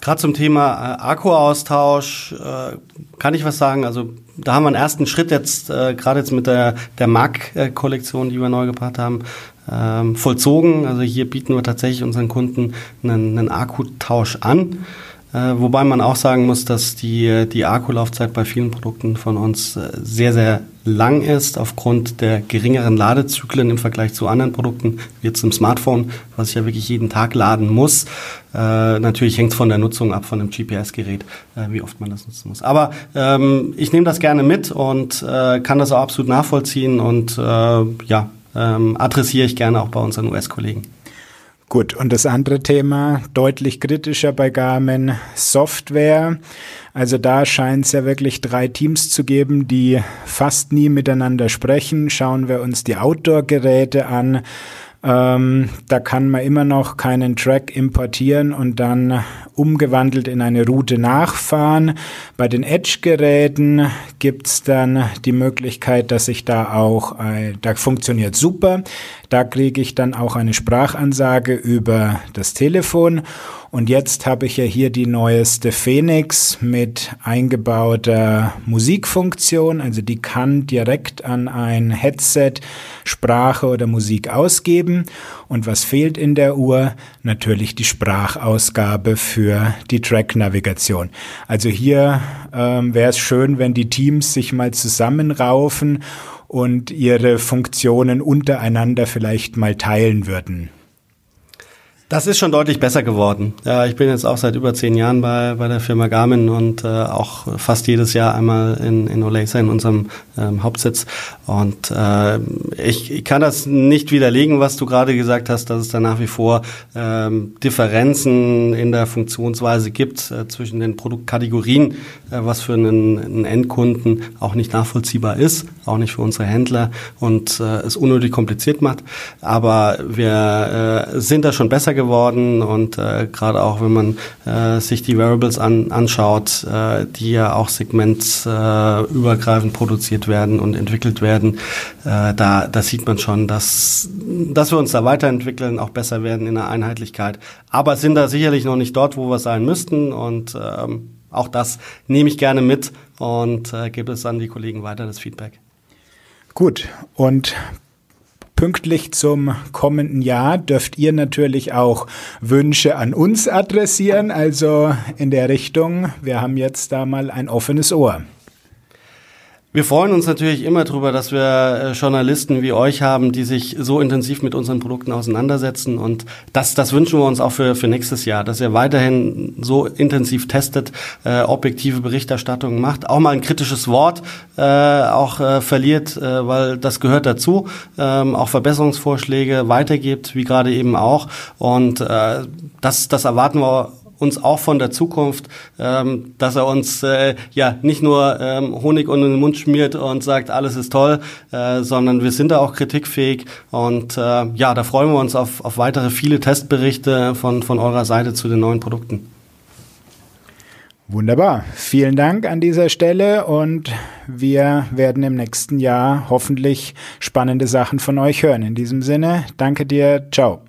E: Gerade zum Thema äh, Akkuaustausch äh, kann ich was sagen. Also da haben wir einen ersten Schritt jetzt, äh, gerade jetzt mit der, der Mac-Kollektion, die wir neu gebracht haben, ähm, vollzogen. Also hier bieten wir tatsächlich unseren Kunden einen, einen Akkutausch an. Äh, wobei man auch sagen muss, dass die, die Akkulaufzeit bei vielen Produkten von uns äh, sehr, sehr lang ist, aufgrund der geringeren Ladezyklen im Vergleich zu anderen Produkten, wie jetzt im Smartphone, was ich ja wirklich jeden Tag laden muss. Äh, natürlich hängt es von der Nutzung ab, von dem GPS-Gerät, äh, wie oft man das nutzen muss. Aber ähm, ich nehme das gerne mit und äh, kann das auch absolut nachvollziehen und äh, ja, ähm, adressiere ich gerne auch bei unseren US-Kollegen.
A: Gut, und das andere Thema, deutlich kritischer bei Garmin, Software. Also da scheint es ja wirklich drei Teams zu geben, die fast nie miteinander sprechen. Schauen wir uns die Outdoor-Geräte an. Ähm, da kann man immer noch keinen Track importieren und dann umgewandelt in eine Route nachfahren. Bei den Edge-Geräten gibt's dann die Möglichkeit, dass ich da auch, äh, da funktioniert super. Da kriege ich dann auch eine Sprachansage über das Telefon und jetzt habe ich ja hier die neueste Phoenix mit eingebauter Musikfunktion. Also die kann direkt an ein Headset Sprache oder Musik ausgeben. Und was fehlt in der Uhr? Natürlich die Sprachausgabe für die Track-Navigation. Also hier ähm, wäre es schön, wenn die Teams sich mal zusammenraufen und ihre Funktionen untereinander vielleicht mal teilen würden.
E: Das ist schon deutlich besser geworden. Ja, ich bin jetzt auch seit über zehn Jahren bei, bei der Firma Garmin und äh, auch fast jedes Jahr einmal in, in Olathe in unserem ähm, Hauptsitz. Und äh, ich, ich kann das nicht widerlegen, was du gerade gesagt hast, dass es da nach wie vor ähm, Differenzen in der Funktionsweise gibt äh, zwischen den Produktkategorien, äh, was für einen, einen Endkunden auch nicht nachvollziehbar ist, auch nicht für unsere Händler und äh, es unnötig kompliziert macht. Aber wir äh, sind da schon besser geworden und äh, gerade auch wenn man äh, sich die Variables an, anschaut, äh, die ja auch segmentübergreifend äh, produziert werden und entwickelt werden, äh, da, da sieht man schon, dass, dass wir uns da weiterentwickeln, auch besser werden in der Einheitlichkeit. Aber sind da sicherlich noch nicht dort, wo wir sein müssten und ähm, auch das nehme ich gerne mit und äh, gebe es an die Kollegen weiter, das Feedback.
A: Gut, und pünktlich zum kommenden Jahr dürft ihr natürlich auch Wünsche an uns adressieren. Also in der Richtung, wir haben jetzt da mal ein offenes Ohr.
E: Wir freuen uns natürlich immer darüber, dass wir äh, Journalisten wie euch haben, die sich so intensiv mit unseren Produkten auseinandersetzen. Und das, das wünschen wir uns auch für, für nächstes Jahr, dass ihr weiterhin so intensiv testet, äh, objektive Berichterstattung macht, auch mal ein kritisches Wort äh, auch äh, verliert, äh, weil das gehört dazu, ähm, auch Verbesserungsvorschläge weitergibt, wie gerade eben auch. Und äh, das, das erwarten wir uns auch von der Zukunft, ähm, dass er uns äh, ja nicht nur ähm, Honig unter den Mund schmiert und sagt, alles ist toll, äh, sondern wir sind da auch kritikfähig und äh, ja, da freuen wir uns auf, auf weitere viele Testberichte von, von eurer Seite zu den neuen Produkten.
A: Wunderbar. Vielen Dank an dieser Stelle und wir werden im nächsten Jahr hoffentlich spannende Sachen von euch hören. In diesem Sinne, danke dir. Ciao.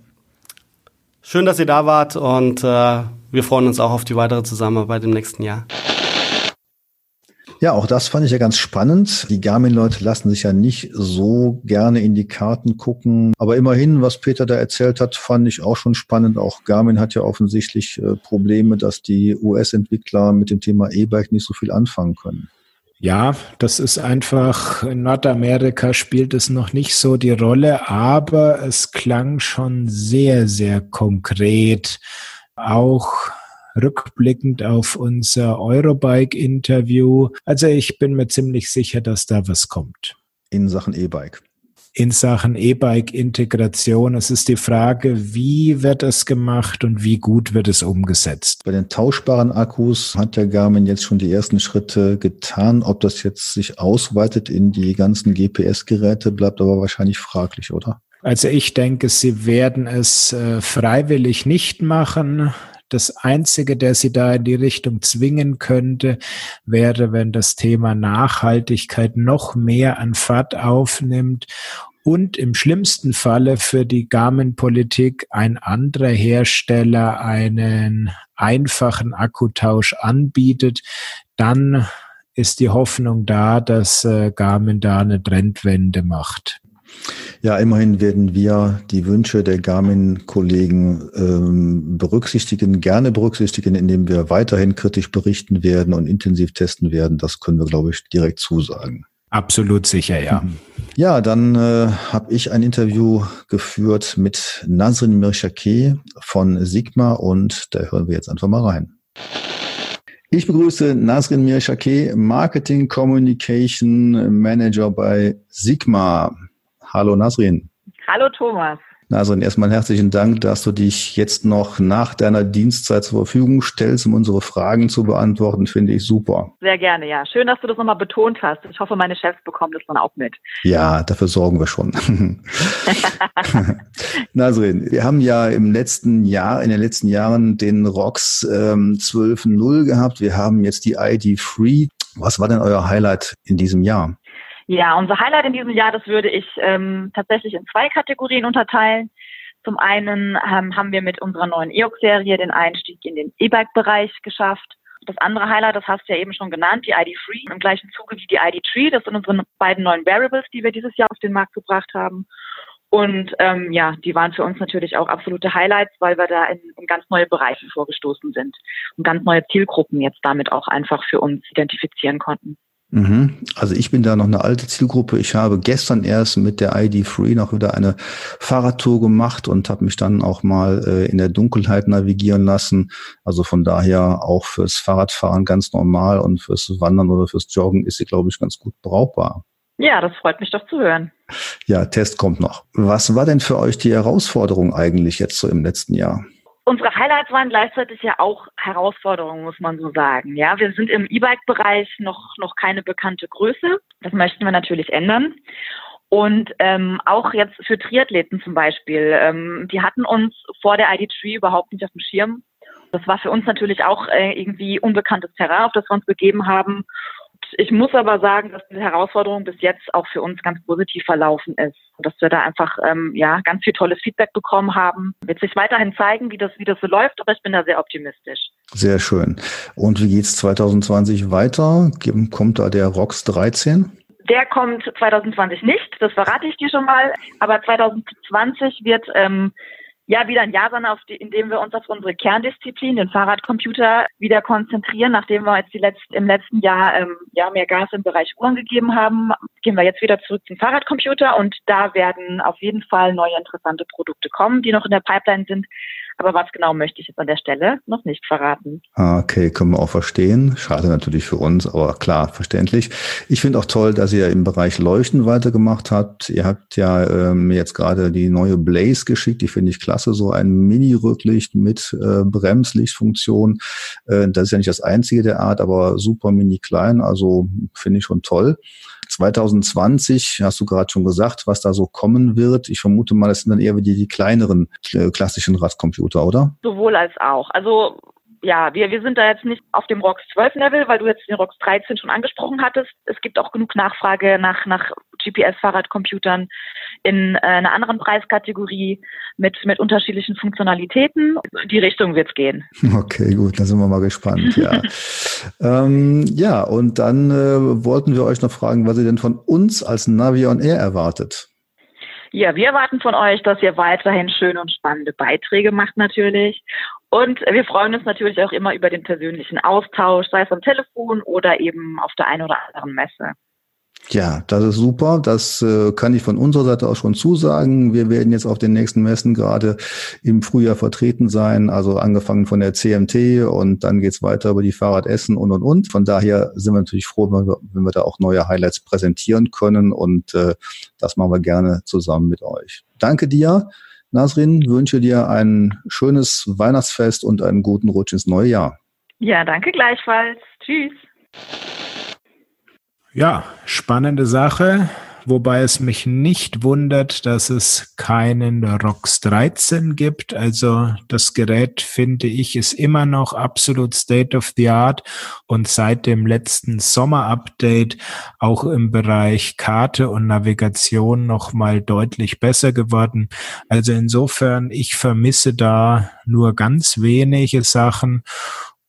E: Schön, dass ihr da wart und äh, wir freuen uns auch auf die weitere Zusammenarbeit im nächsten Jahr.
C: Ja, auch das fand ich ja ganz spannend. Die Garmin-Leute lassen sich ja nicht so gerne in die Karten gucken. Aber immerhin, was Peter da erzählt hat, fand ich auch schon spannend. Auch Garmin hat ja offensichtlich äh, Probleme, dass die US-Entwickler mit dem Thema E-Bike nicht so viel anfangen können.
A: Ja, das ist einfach, in Nordamerika spielt es noch nicht so die Rolle, aber es klang schon sehr, sehr konkret auch rückblickend auf unser Eurobike-Interview. Also ich bin mir ziemlich sicher, dass da was kommt.
C: In Sachen E-Bike.
A: In Sachen E-Bike-Integration. Es ist die Frage, wie wird es gemacht und wie gut wird es umgesetzt?
C: Bei den tauschbaren Akkus hat der Garmin jetzt schon die ersten Schritte getan. Ob das jetzt sich ausweitet in die ganzen GPS-Geräte, bleibt aber wahrscheinlich fraglich, oder?
A: Also ich denke, sie werden es äh, freiwillig nicht machen. Das Einzige, der sie da in die Richtung zwingen könnte, wäre, wenn das Thema Nachhaltigkeit noch mehr an Fahrt aufnimmt und im schlimmsten Falle für die Garmin-Politik ein anderer Hersteller einen einfachen Akkutausch anbietet, dann ist die Hoffnung da, dass äh, Garmin da eine Trendwende macht.
C: Ja, immerhin werden wir die Wünsche der Garmin-Kollegen ähm, berücksichtigen, gerne berücksichtigen, indem wir weiterhin kritisch berichten werden und intensiv testen werden. Das können wir, glaube ich, direkt zusagen.
A: Absolut sicher, ja. Mhm.
C: Ja, dann äh, habe ich ein Interview geführt mit Nasrin Mirshake von Sigma und da hören wir jetzt einfach mal rein. Ich begrüße Nasrin Mirshake, Marketing Communication Manager bei Sigma. Hallo Nasrin.
F: Hallo Thomas.
C: Also erstmal herzlichen Dank, dass du dich jetzt noch nach deiner Dienstzeit zur Verfügung stellst, um unsere Fragen zu beantworten, finde ich super.
F: Sehr gerne, ja. Schön, dass du das nochmal betont hast. Ich hoffe, meine Chefs bekommen das dann auch mit.
C: Ja, dafür sorgen wir schon. Nasrin, wir haben ja im letzten Jahr, in den letzten Jahren den ROX ähm, 12.0 gehabt. Wir haben jetzt die ID Free. Was war denn euer Highlight in diesem Jahr?
F: Ja, unser Highlight in diesem Jahr, das würde ich ähm, tatsächlich in zwei Kategorien unterteilen. Zum einen ähm, haben wir mit unserer neuen EOX-Serie den Einstieg in den E-Bike-Bereich geschafft. Das andere Highlight, das hast du ja eben schon genannt, die ID Free im gleichen Zuge wie die ID Tree. Das sind unsere beiden neuen Variables, die wir dieses Jahr auf den Markt gebracht haben. Und ähm, ja, die waren für uns natürlich auch absolute Highlights, weil wir da in, in ganz neue Bereiche vorgestoßen sind und ganz neue Zielgruppen jetzt damit auch einfach für uns identifizieren konnten.
C: Mhm. Also ich bin da noch eine alte Zielgruppe. Ich habe gestern erst mit der ID Free noch wieder eine Fahrradtour gemacht und habe mich dann auch mal äh, in der Dunkelheit navigieren lassen. Also von daher auch fürs Fahrradfahren ganz normal und fürs Wandern oder fürs Joggen ist sie, glaube ich, ganz gut brauchbar.
F: Ja, das freut mich doch zu hören.
C: Ja, Test kommt noch. Was war denn für euch die Herausforderung eigentlich jetzt so im letzten Jahr?
F: Unsere Highlights waren gleichzeitig ja auch Herausforderungen, muss man so sagen. Ja, wir sind im E-Bike-Bereich noch, noch keine bekannte Größe. Das möchten wir natürlich ändern. Und ähm, auch jetzt für Triathleten zum Beispiel, ähm, die hatten uns vor der ID3 überhaupt nicht auf dem Schirm. Das war für uns natürlich auch äh, irgendwie unbekanntes Terrain, auf das wir uns begeben haben. Ich muss aber sagen, dass diese Herausforderung bis jetzt auch für uns ganz positiv verlaufen ist. Dass wir da einfach ähm, ja ganz viel tolles Feedback bekommen haben. Wird sich weiterhin zeigen, wie das, wie das so läuft, aber ich bin da sehr optimistisch.
C: Sehr schön. Und wie geht's 2020 weiter? Kommt da der ROX 13?
F: Der kommt 2020 nicht, das verrate ich dir schon mal. Aber 2020 wird ähm, ja wieder ein Jahr sein, auf die, in dem wir uns auf unsere Kerndisziplin, den Fahrradcomputer, wieder konzentrieren. Nachdem wir jetzt die letzt, im letzten Jahr ähm, ja mehr Gas im Bereich Uhren gegeben haben, gehen wir jetzt wieder zurück zum Fahrradcomputer und da werden auf jeden Fall neue interessante Produkte kommen, die noch in der Pipeline sind. Aber was genau möchte ich jetzt an der Stelle noch nicht verraten.
C: Ah, okay, können wir auch verstehen. Schade natürlich für uns, aber klar, verständlich. Ich finde auch toll, dass ihr im Bereich Leuchten weitergemacht habt. Ihr habt ja ähm, jetzt gerade die neue Blaze geschickt, die finde ich klasse, so ein Mini-Rücklicht mit äh, Bremslichtfunktion. Äh, das ist ja nicht das einzige der Art, aber super mini klein, also finde ich schon toll. 2020 hast du gerade schon gesagt, was da so kommen wird. Ich vermute mal, das sind dann eher wie die, die kleineren äh, klassischen Radcomputer, oder?
F: Sowohl als auch. Also ja, wir, wir sind da jetzt nicht auf dem ROX 12 Level, weil du jetzt den ROX 13 schon angesprochen hattest. Es gibt auch genug Nachfrage nach, nach GPS-Fahrradcomputern in äh, einer anderen Preiskategorie mit, mit unterschiedlichen Funktionalitäten. Die Richtung wird's gehen.
C: Okay, gut, dann sind wir mal gespannt, ja. ähm, ja, und dann äh, wollten wir euch noch fragen, was ihr denn von uns als Navi on Air erwartet.
F: Ja, wir erwarten von euch, dass ihr weiterhin schöne und spannende Beiträge macht natürlich. Und wir freuen uns natürlich auch immer über den persönlichen Austausch, sei es am Telefon oder eben auf der einen oder anderen Messe.
C: Ja, das ist super. Das äh, kann ich von unserer Seite auch schon zusagen. Wir werden jetzt auf den nächsten Messen gerade im Frühjahr vertreten sein. Also angefangen von der CMT und dann geht's weiter über die Fahrradessen und und und. Von daher sind wir natürlich froh, wenn wir, wenn wir da auch neue Highlights präsentieren können und äh, das machen wir gerne zusammen mit euch. Danke dir. Nasrin, wünsche dir ein schönes Weihnachtsfest und einen guten Rutsch ins neue Jahr.
F: Ja, danke gleichfalls. Tschüss.
A: Ja, spannende Sache. Wobei es mich nicht wundert, dass es keinen ROX 13 gibt. Also das Gerät, finde ich, ist immer noch absolut State of the Art und seit dem letzten Sommer-Update auch im Bereich Karte und Navigation noch mal deutlich besser geworden. Also insofern, ich vermisse da nur ganz wenige Sachen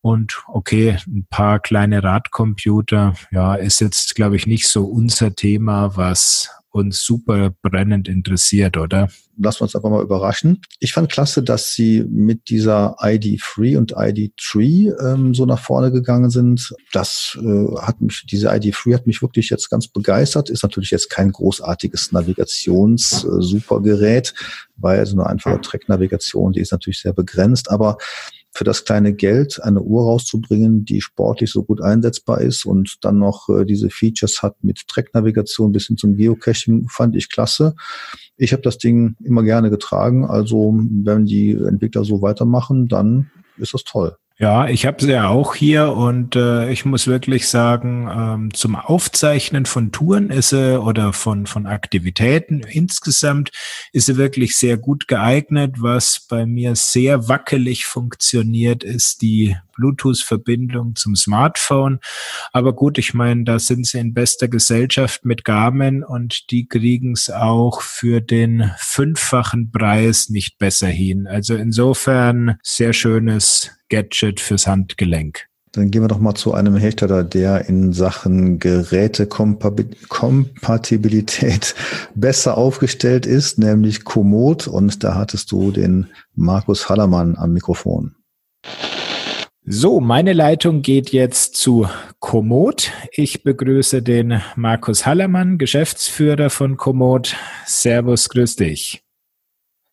A: und okay, ein paar kleine Radcomputer, ja, ist jetzt, glaube ich, nicht so unser Thema, was uns super brennend interessiert, oder?
C: Lassen wir uns einfach mal überraschen. Ich fand klasse, dass sie mit dieser ID3 und ID3 ähm, so nach vorne gegangen sind. Das äh, hat mich, diese ID3 hat mich wirklich jetzt ganz begeistert. Ist natürlich jetzt kein großartiges Navigations-Supergerät, äh, weil so eine einfache Track-Navigation, die ist natürlich sehr begrenzt, aber für das kleine Geld eine Uhr rauszubringen, die sportlich so gut einsetzbar ist und dann noch äh, diese Features hat mit Track-Navigation bis hin zum Geocaching, fand ich klasse. Ich habe das Ding immer gerne getragen, also wenn die Entwickler so weitermachen, dann ist das toll.
A: Ja, ich habe sie ja auch hier und äh, ich muss wirklich sagen, ähm, zum Aufzeichnen von Touren ist sie oder von, von Aktivitäten insgesamt ist sie wirklich sehr gut geeignet. Was bei mir sehr wackelig funktioniert, ist die Bluetooth-Verbindung zum Smartphone. Aber gut, ich meine, da sind sie in bester Gesellschaft mit Garmin und die kriegen es auch für den fünffachen Preis nicht besser hin. Also insofern sehr schönes Gadget fürs Handgelenk.
C: Dann gehen wir doch mal zu einem Hersteller, der in Sachen Gerätekompatibilität besser aufgestellt ist, nämlich Komoot. Und da hattest du den Markus Hallermann am Mikrofon.
A: So, meine Leitung geht jetzt zu Komoot. Ich begrüße den Markus Hallermann, Geschäftsführer von Komoot. Servus, grüß dich.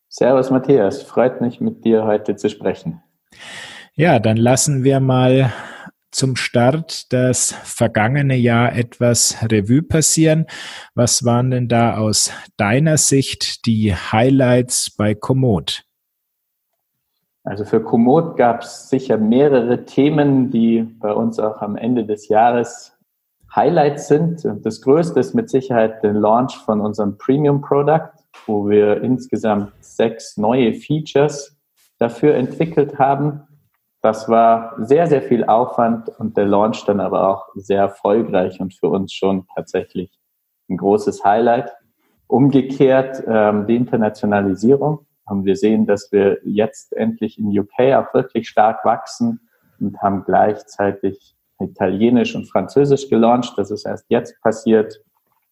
G: Servus, Matthias. Freut mich, mit dir heute zu sprechen.
A: Ja, dann lassen wir mal zum Start das vergangene Jahr etwas Revue passieren. Was waren denn da aus deiner Sicht die Highlights bei Komoot?
G: Also für Komoot gab es sicher mehrere Themen, die bei uns auch am Ende des Jahres Highlights sind. Das größte ist mit Sicherheit der Launch von unserem Premium Product, wo wir insgesamt sechs neue Features dafür entwickelt haben. Das war sehr, sehr viel Aufwand und der Launch dann aber auch sehr erfolgreich und für uns schon tatsächlich ein großes Highlight. Umgekehrt ähm, die Internationalisierung wir sehen, dass wir jetzt endlich in UK auch wirklich stark wachsen und haben gleichzeitig Italienisch und Französisch gelauncht. Das ist erst jetzt passiert.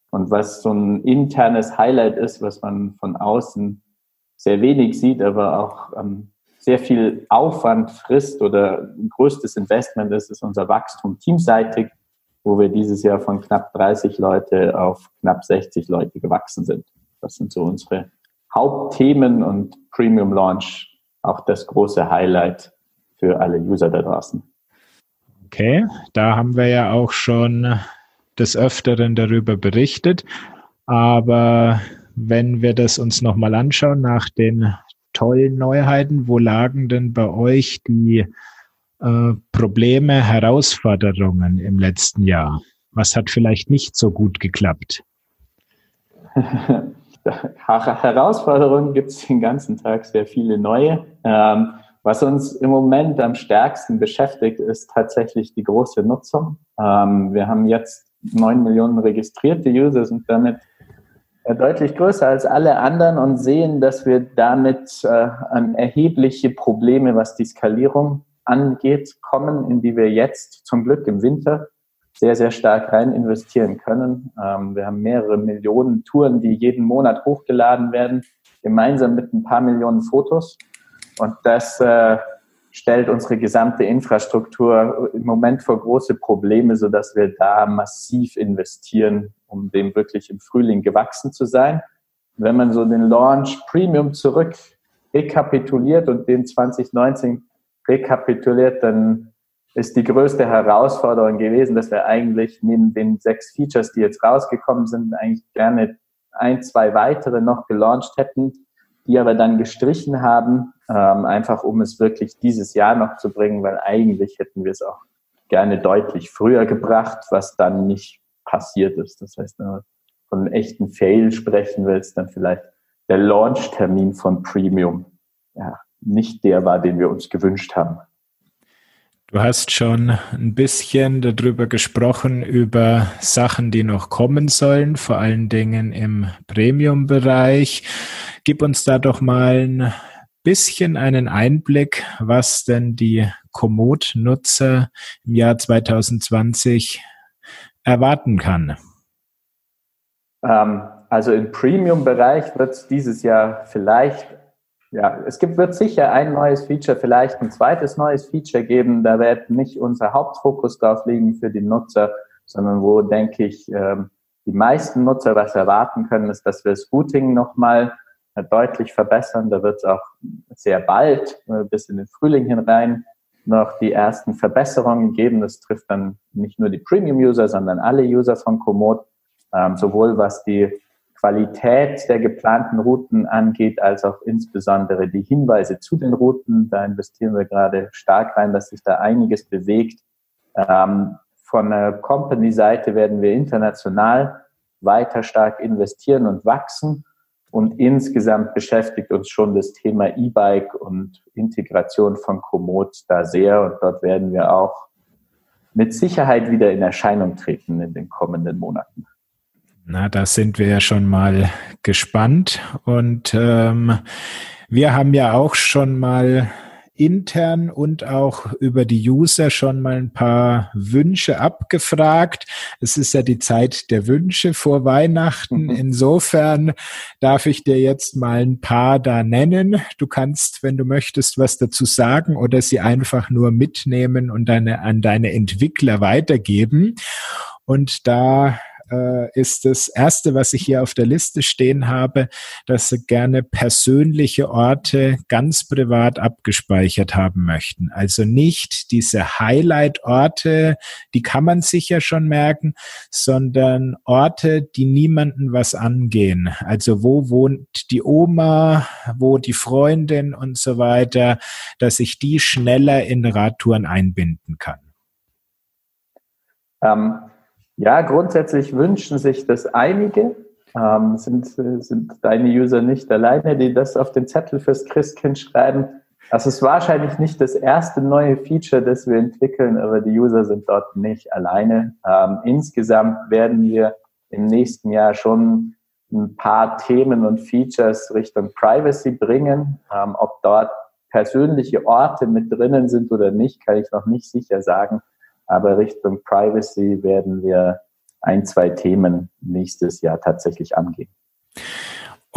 G: Und was so ein internes Highlight ist, was man von außen sehr wenig sieht, aber auch ähm, sehr viel Aufwand frisst oder größtes Investment ist, ist unser Wachstum teamseitig, wo wir dieses Jahr von knapp 30 Leute auf knapp 60 Leute gewachsen sind. Das sind so unsere Hauptthemen und Premium Launch auch das große Highlight für alle User da draußen.
A: Okay, da haben wir ja auch schon des Öfteren darüber berichtet. Aber wenn wir das uns nochmal anschauen nach den tollen Neuheiten. Wo lagen denn bei euch die äh, Probleme, Herausforderungen im letzten Jahr? Was hat vielleicht nicht so gut geklappt?
G: Herausforderungen gibt es den ganzen Tag sehr viele neue. Ähm, was uns im Moment am stärksten beschäftigt, ist tatsächlich die große Nutzung. Ähm, wir haben jetzt neun Millionen registrierte User, sind damit deutlich größer als alle anderen und sehen, dass wir damit äh, an erhebliche Probleme, was die Skalierung angeht, kommen, in die wir jetzt zum Glück im Winter sehr, sehr stark rein investieren können. Ähm, wir haben mehrere Millionen Touren, die jeden Monat hochgeladen werden, gemeinsam mit ein paar Millionen Fotos. Und das äh, stellt unsere gesamte Infrastruktur im Moment vor große Probleme, so dass wir da massiv investieren, um dem wirklich im Frühling gewachsen zu sein. Wenn man so den Launch Premium zurück rekapituliert und den 2019 rekapituliert, dann ist die größte Herausforderung gewesen, dass wir eigentlich neben den sechs Features, die jetzt rausgekommen sind, eigentlich gerne ein, zwei weitere noch gelauncht hätten, die aber dann gestrichen haben, ähm, einfach um es wirklich dieses Jahr noch zu bringen, weil eigentlich hätten wir es auch gerne deutlich früher gebracht, was dann nicht passiert ist. Das heißt, von echten Fail sprechen willst, dann vielleicht der Launch-Termin von Premium ja, nicht der war, den wir uns gewünscht haben.
A: Du hast schon ein bisschen darüber gesprochen, über Sachen, die noch kommen sollen, vor allen Dingen im Premium-Bereich. Gib uns da doch mal ein bisschen einen Einblick, was denn die Komoot-Nutzer im Jahr 2020 erwarten kann.
G: Ähm, also im Premium-Bereich wird es dieses Jahr vielleicht ja, es gibt, wird sicher ein neues Feature, vielleicht ein zweites neues Feature geben. Da wird nicht unser Hauptfokus drauf liegen für die Nutzer, sondern wo, denke ich, ähm, die meisten Nutzer was erwarten können, ist, dass wir das Routing nochmal äh, deutlich verbessern. Da wird es auch sehr bald, äh, bis in den Frühling hinein, noch die ersten Verbesserungen geben. Das trifft dann nicht nur die Premium-User, sondern alle User von Komoot, ähm, sowohl was die Qualität der geplanten Routen angeht, als auch insbesondere die Hinweise zu den Routen. Da investieren wir gerade stark rein, dass sich da einiges bewegt. Ähm, von der Company-Seite werden wir international weiter stark investieren und wachsen. Und insgesamt beschäftigt uns schon das Thema E-Bike und Integration von Komoot da sehr. Und dort werden wir auch mit Sicherheit wieder in Erscheinung treten in den kommenden Monaten.
A: Na, da sind wir ja schon mal gespannt. Und ähm, wir haben ja auch schon mal intern und auch über die User schon mal ein paar Wünsche abgefragt. Es ist ja die Zeit der Wünsche vor Weihnachten. Mhm. Insofern darf ich dir jetzt mal ein paar da nennen. Du kannst, wenn du möchtest, was dazu sagen oder sie einfach nur mitnehmen und deine, an deine Entwickler weitergeben. Und da äh, ist das erste, was ich hier auf der Liste stehen habe, dass sie gerne persönliche Orte ganz privat abgespeichert haben möchten. Also nicht diese Highlight-Orte, die kann man sich ja schon merken, sondern Orte, die niemanden was angehen. Also wo wohnt die Oma, wo die Freundin und so weiter, dass ich die schneller in Radtouren einbinden kann.
G: Ähm, ja, grundsätzlich wünschen sich das einige. Ähm, sind, sind deine User nicht alleine, die das auf den Zettel fürs Christkind schreiben. Das ist wahrscheinlich nicht das erste neue Feature, das wir entwickeln, aber die User sind dort nicht alleine. Ähm, insgesamt werden wir im nächsten Jahr schon ein paar Themen und Features Richtung Privacy bringen. Ähm, ob dort persönliche Orte mit drinnen sind oder nicht, kann ich noch nicht sicher sagen. Aber Richtung Privacy werden wir ein, zwei Themen nächstes Jahr tatsächlich angehen.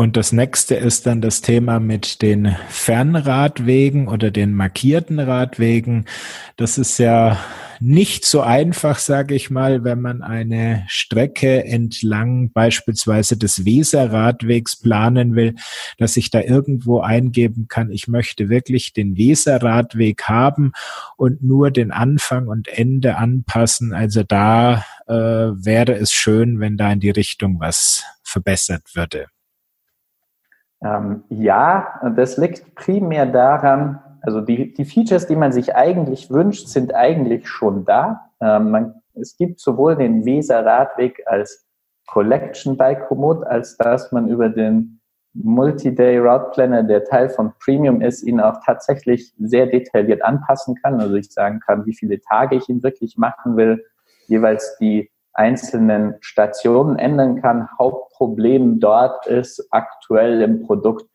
A: Und das nächste ist dann das Thema mit den Fernradwegen oder den markierten Radwegen. Das ist ja nicht so einfach, sage ich mal, wenn man eine Strecke entlang beispielsweise des Weserradwegs planen will, dass ich da irgendwo eingeben kann, ich möchte wirklich den Weserradweg haben und nur den Anfang und Ende anpassen. Also da äh, wäre es schön, wenn da in die Richtung was verbessert würde.
G: Ähm, ja, das liegt primär daran, also die, die Features, die man sich eigentlich wünscht, sind eigentlich schon da. Ähm, man, es gibt sowohl den Weser Radweg als Collection bei Komoot, als dass man über den Multi-Day Route Planner, der Teil von Premium ist, ihn auch tatsächlich sehr detailliert anpassen kann. Also ich sagen kann, wie viele Tage ich ihn wirklich machen will, jeweils die einzelnen Stationen ändern kann. Hauptproblem dort ist aktuell im Produkt,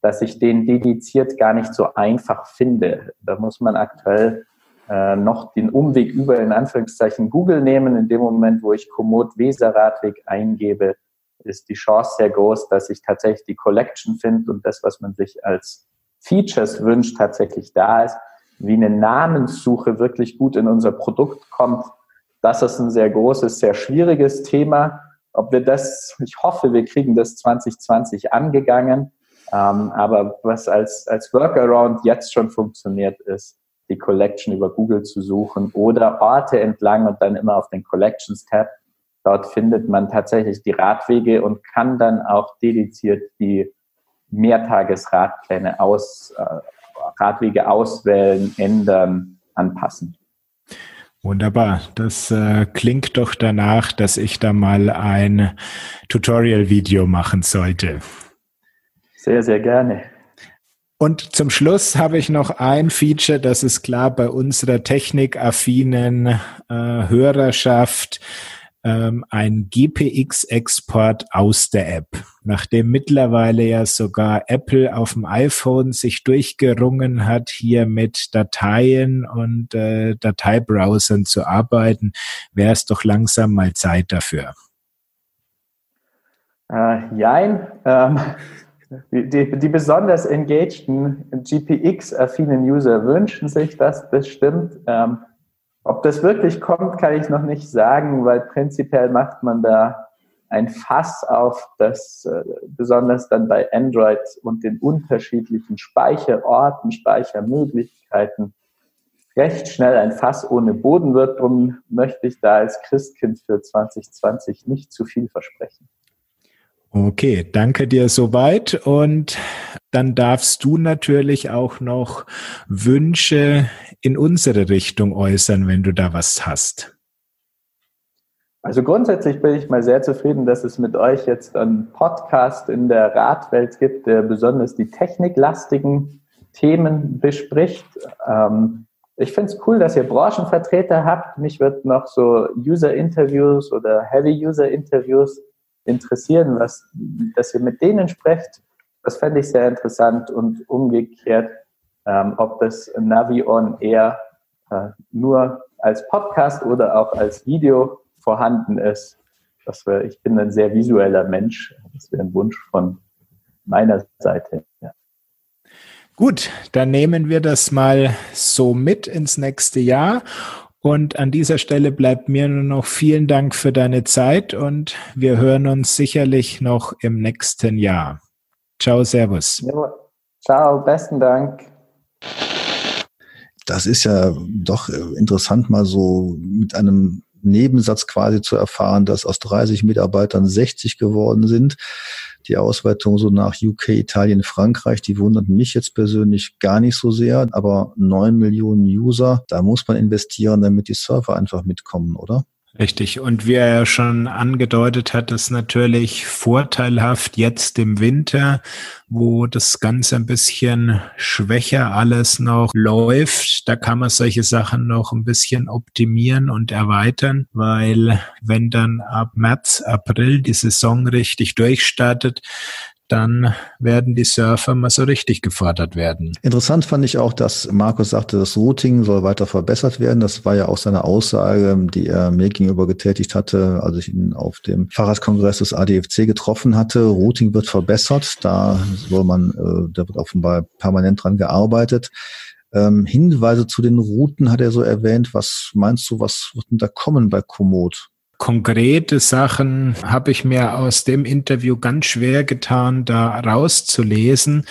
G: dass ich den dediziert gar nicht so einfach finde. Da muss man aktuell äh, noch den Umweg über in Anführungszeichen Google nehmen. In dem Moment, wo ich Komoot Weser Radweg eingebe, ist die Chance sehr groß, dass ich tatsächlich die Collection finde und das, was man sich als Features wünscht, tatsächlich da ist. Wie eine Namenssuche wirklich gut in unser Produkt kommt, das ist ein sehr großes, sehr schwieriges Thema. Ob wir das, ich hoffe, wir kriegen das 2020 angegangen. Ähm, aber was als, als Workaround jetzt schon funktioniert, ist, die Collection über Google zu suchen oder Orte entlang und dann immer auf den Collections-Tab. Dort findet man tatsächlich die Radwege und kann dann auch dediziert die Mehrtagesradpläne aus, äh, Radwege auswählen, ändern, anpassen.
A: Wunderbar. Das äh, klingt doch danach, dass ich da mal ein Tutorial-Video machen sollte.
G: Sehr, sehr gerne.
A: Und zum Schluss habe ich noch ein Feature, das ist klar bei unserer technikaffinen äh, Hörerschaft ähm, ein GPX-Export aus der App. Nachdem mittlerweile ja sogar Apple auf dem iPhone sich durchgerungen hat, hier mit Dateien und äh, Dateibrowsern zu arbeiten, wäre es doch langsam mal Zeit dafür.
G: Äh, jein. Ähm, die, die, besonders engagten GPX-affinen User wünschen sich das bestimmt. Ähm, ob das wirklich kommt, kann ich noch nicht sagen, weil prinzipiell macht man da ein Fass auf, das äh, besonders dann bei Android und den unterschiedlichen Speicherorten, Speichermöglichkeiten recht schnell ein Fass ohne Boden wird. Darum möchte ich da als Christkind für 2020 nicht zu viel versprechen.
A: Okay, danke dir soweit. Und dann darfst du natürlich auch noch Wünsche in unsere Richtung äußern, wenn du da was hast.
G: Also grundsätzlich bin ich mal sehr zufrieden, dass es mit euch jetzt einen Podcast in der Radwelt gibt, der besonders die techniklastigen Themen bespricht. Ähm, ich finde es cool, dass ihr Branchenvertreter habt. Mich wird noch so User-Interviews oder Heavy-User-Interviews interessieren, was, dass ihr mit denen sprecht. Das fände ich sehr interessant und umgekehrt, ähm, ob das Navi On Air äh, nur als Podcast oder auch als Video vorhanden ist. Das wär, ich bin ein sehr visueller Mensch. Das wäre ein Wunsch von meiner Seite. Ja.
A: Gut, dann nehmen wir das mal so mit ins nächste Jahr und an dieser Stelle bleibt mir nur noch vielen Dank für deine Zeit und wir hören uns sicherlich noch im nächsten Jahr. Ciao, Servus. Ja,
G: ciao, besten Dank.
C: Das ist ja doch interessant, mal so mit einem Nebensatz quasi zu erfahren, dass aus 30 Mitarbeitern 60 geworden sind die Ausweitung so nach UK, Italien, Frankreich, die wundert mich jetzt persönlich gar nicht so sehr, aber neun Millionen User, da muss man investieren, damit die Server einfach mitkommen, oder?
A: Richtig. Und wie er ja schon angedeutet hat, ist natürlich vorteilhaft jetzt im Winter, wo das Ganze ein bisschen schwächer alles noch läuft. Da kann man solche Sachen noch ein bisschen optimieren und erweitern, weil wenn dann ab März, April die Saison richtig durchstartet, dann werden die Surfer mal so richtig gefordert werden.
C: Interessant fand ich auch, dass Markus sagte, das Routing soll weiter verbessert werden. Das war ja auch seine Aussage, die er mir gegenüber getätigt hatte, als ich ihn auf dem Fahrradkongress des ADFC getroffen hatte. Routing wird verbessert. Da soll man, äh, da wird offenbar permanent dran gearbeitet. Ähm, Hinweise zu den Routen hat er so erwähnt. Was meinst du, was wird denn da kommen bei Komoot?
A: Konkrete Sachen habe ich mir aus dem Interview ganz schwer getan, da rauszulesen.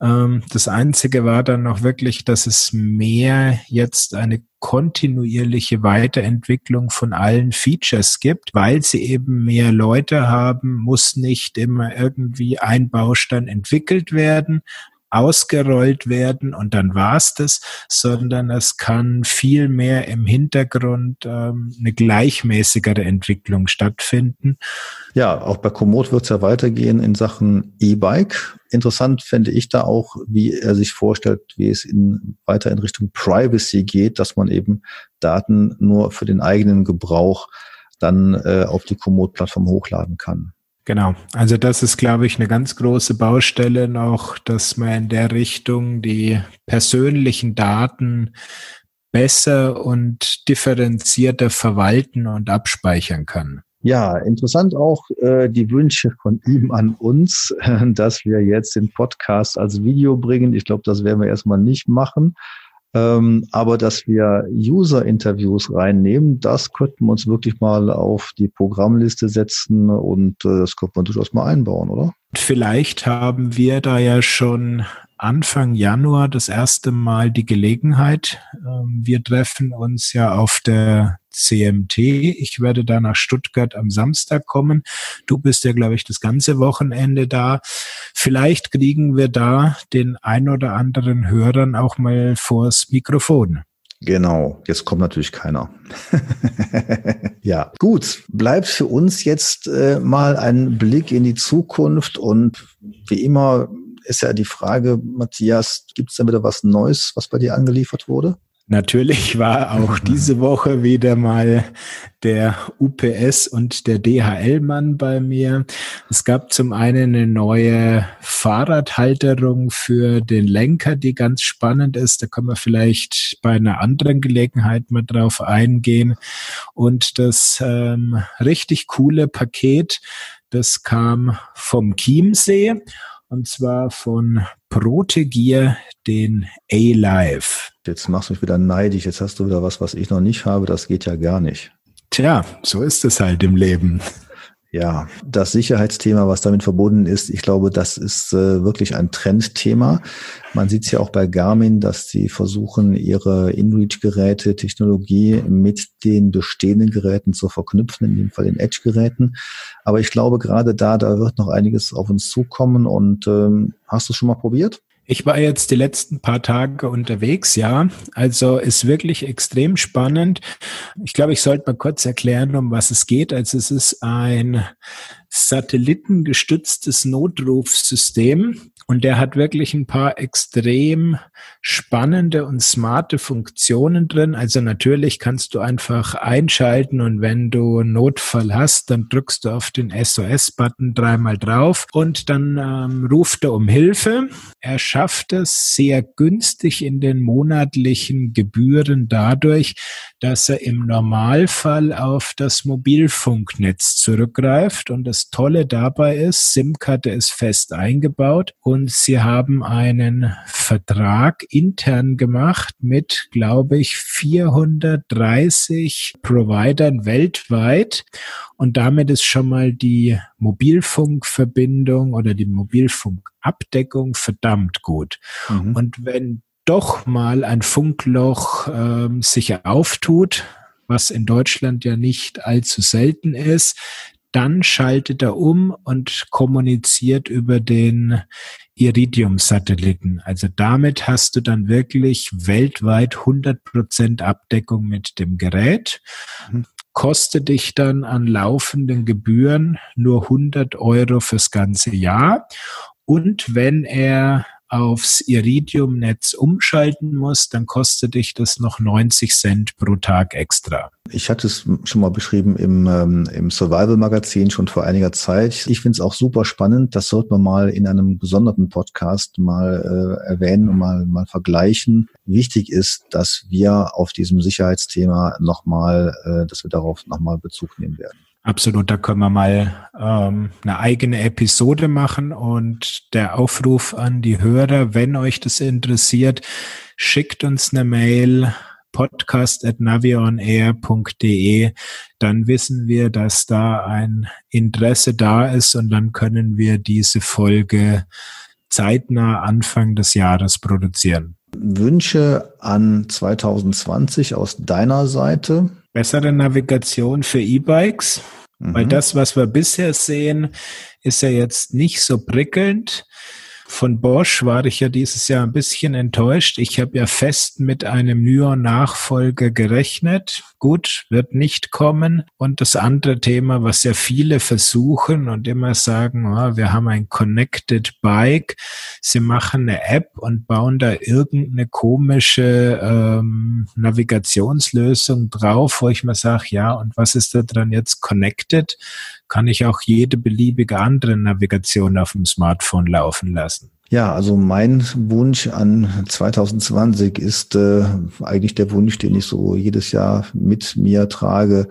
A: Ähm, das Einzige war dann noch wirklich, dass es mehr jetzt eine kontinuierliche Weiterentwicklung von allen Features gibt, weil sie eben mehr Leute haben, muss nicht immer irgendwie ein Baustein entwickelt werden, ausgerollt werden und dann war's das, sondern es kann viel im Hintergrund ähm, eine gleichmäßigere Entwicklung stattfinden.
C: Ja, auch bei Komoot wird es ja weitergehen in Sachen E-Bike. Interessant fände ich da auch, wie er sich vorstellt, wie es in, weiter in Richtung Privacy geht, dass man eben Daten nur für den eigenen Gebrauch dann äh, auf die Komoot-Plattform hochladen kann.
A: Genau. Also das ist, glaube ich, eine ganz große Baustelle noch, dass man in der Richtung die persönlichen Daten besser und differenzierter verwalten und abspeichern kann.
C: Ja, interessant auch äh, die Wünsche von ihm an uns, dass wir jetzt den Podcast als Video bringen. Ich glaube, das werden wir erstmal nicht machen. Ähm, aber dass wir User-Interviews reinnehmen, das könnten wir uns wirklich mal auf die Programmliste setzen und äh, das könnte man durchaus mal einbauen, oder?
A: Vielleicht haben wir da ja schon Anfang Januar das erste Mal die Gelegenheit. Ähm, wir treffen uns ja auf der CMT. Ich werde da nach Stuttgart am Samstag kommen. Du bist ja, glaube ich, das ganze Wochenende da. Vielleicht kriegen wir da den ein oder anderen Hörern auch mal vors Mikrofon.
C: Genau, jetzt kommt natürlich keiner. ja, gut, bleibt für uns jetzt äh, mal ein Blick in die Zukunft und wie immer ist ja die Frage, Matthias, gibt es denn wieder was Neues, was bei dir angeliefert wurde?
A: Natürlich war auch diese Woche wieder mal der UPS und der DHL-Mann bei mir. Es gab zum einen eine neue Fahrradhalterung für den Lenker, die ganz spannend ist. Da können wir vielleicht bei einer anderen Gelegenheit mal drauf eingehen. Und das ähm, richtig coole Paket, das kam vom Chiemsee und zwar von Protegier, den A-Live.
C: Jetzt machst du mich wieder neidisch. Jetzt hast du wieder was, was ich noch nicht habe. Das geht ja gar nicht.
A: Tja, so ist es halt im Leben.
C: Ja, das Sicherheitsthema, was damit verbunden ist, ich glaube, das ist äh, wirklich ein Trendthema. Man sieht es ja auch bei Garmin, dass sie versuchen, ihre InReach-Geräte, Technologie mit den bestehenden Geräten zu verknüpfen, in dem Fall den Edge-Geräten. Aber ich glaube, gerade da, da wird noch einiges auf uns zukommen. Und ähm, hast du es schon mal probiert?
A: Ich war jetzt die letzten paar Tage unterwegs, ja. Also ist wirklich extrem spannend. Ich glaube, ich sollte mal kurz erklären, um was es geht. Also es ist ein satellitengestütztes Notrufsystem und der hat wirklich ein paar extrem spannende und smarte Funktionen drin. Also natürlich kannst du einfach einschalten und wenn du Notfall hast, dann drückst du auf den SOS-Button dreimal drauf und dann ähm, ruft er um Hilfe. Er schafft es sehr günstig in den monatlichen Gebühren dadurch, dass er im Normalfall auf das Mobilfunknetz zurückgreift. Und das Tolle dabei ist, SIM-Karte ist fest eingebaut und sie haben einen Vertrag intern gemacht mit, glaube ich, 430 Providern weltweit. Und damit ist schon mal die Mobilfunkverbindung oder die Mobilfunkabdeckung verdammt gut. Mhm. Und wenn doch mal ein Funkloch ähm, sich auftut, was in Deutschland ja nicht allzu selten ist, dann schaltet er um und kommuniziert über den Iridium-Satelliten. Also damit hast du dann wirklich weltweit 100 Prozent Abdeckung mit dem Gerät. Mhm. Kostet dich dann an laufenden Gebühren nur 100 Euro fürs ganze Jahr. Und wenn er aufs Iridium-Netz umschalten muss, dann kostet dich das noch 90 Cent pro Tag extra.
C: Ich hatte es schon mal beschrieben im, ähm, im Survival-Magazin schon vor einiger Zeit. Ich finde es auch super spannend. Das sollte man mal in einem gesonderten Podcast mal äh, erwähnen und mal, mal vergleichen. Wichtig ist, dass wir auf diesem Sicherheitsthema nochmal, äh, dass wir darauf nochmal Bezug nehmen werden.
A: Absolut, da können wir mal ähm, eine eigene Episode machen und der Aufruf an die Hörer, wenn euch das interessiert, schickt uns eine Mail podcast at navionair.de, dann wissen wir, dass da ein Interesse da ist und dann können wir diese Folge zeitnah Anfang des Jahres produzieren.
C: Wünsche an 2020 aus deiner Seite?
A: Bessere Navigation für E-Bikes, mhm. weil das, was wir bisher sehen, ist ja jetzt nicht so prickelnd. Von Bosch war ich ja dieses Jahr ein bisschen enttäuscht. Ich habe ja fest mit einem Nyon-Nachfolger gerechnet. Gut, wird nicht kommen. Und das andere Thema, was ja viele versuchen und immer sagen, oh, wir haben ein Connected Bike. Sie machen eine App und bauen da irgendeine komische ähm, Navigationslösung drauf, wo ich mir sage, ja, und was ist da dran jetzt connected? Kann ich auch jede beliebige andere Navigation auf dem Smartphone laufen lassen.
C: Ja, also mein Wunsch an 2020 ist äh, eigentlich der Wunsch, den ich so jedes Jahr mit mir trage.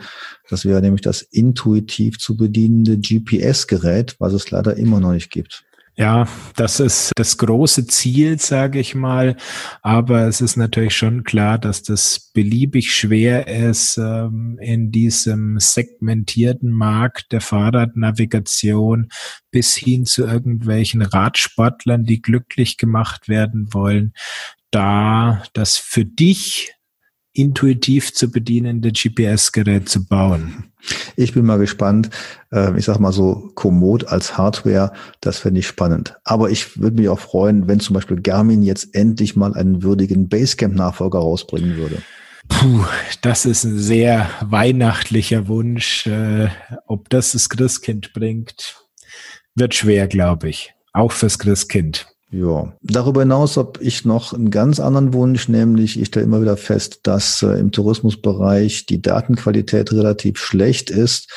C: Das wäre nämlich das intuitiv zu bedienende GPS-Gerät, was es leider immer noch nicht gibt.
A: Ja, das ist das große Ziel, sage ich mal. Aber es ist natürlich schon klar, dass das beliebig schwer ist, ähm, in diesem segmentierten Markt der Fahrradnavigation bis hin zu irgendwelchen Radsportlern, die glücklich gemacht werden wollen, da das für dich intuitiv zu bedienende GPS-Gerät zu bauen.
C: Ich bin mal gespannt. Ähm, ich sag mal so, Komoot als Hardware, das fände ich spannend. Aber ich würde mich auch freuen, wenn zum Beispiel Garmin jetzt endlich mal einen würdigen Basecamp-Nachfolger rausbringen würde.
A: Puh, das ist ein sehr weihnachtlicher Wunsch. Äh, ob das das Christkind bringt, wird schwer, glaube ich. Auch fürs Christkind.
C: Ja, darüber hinaus habe ich noch einen ganz anderen Wunsch, nämlich ich stelle immer wieder fest, dass äh, im Tourismusbereich die Datenqualität relativ schlecht ist.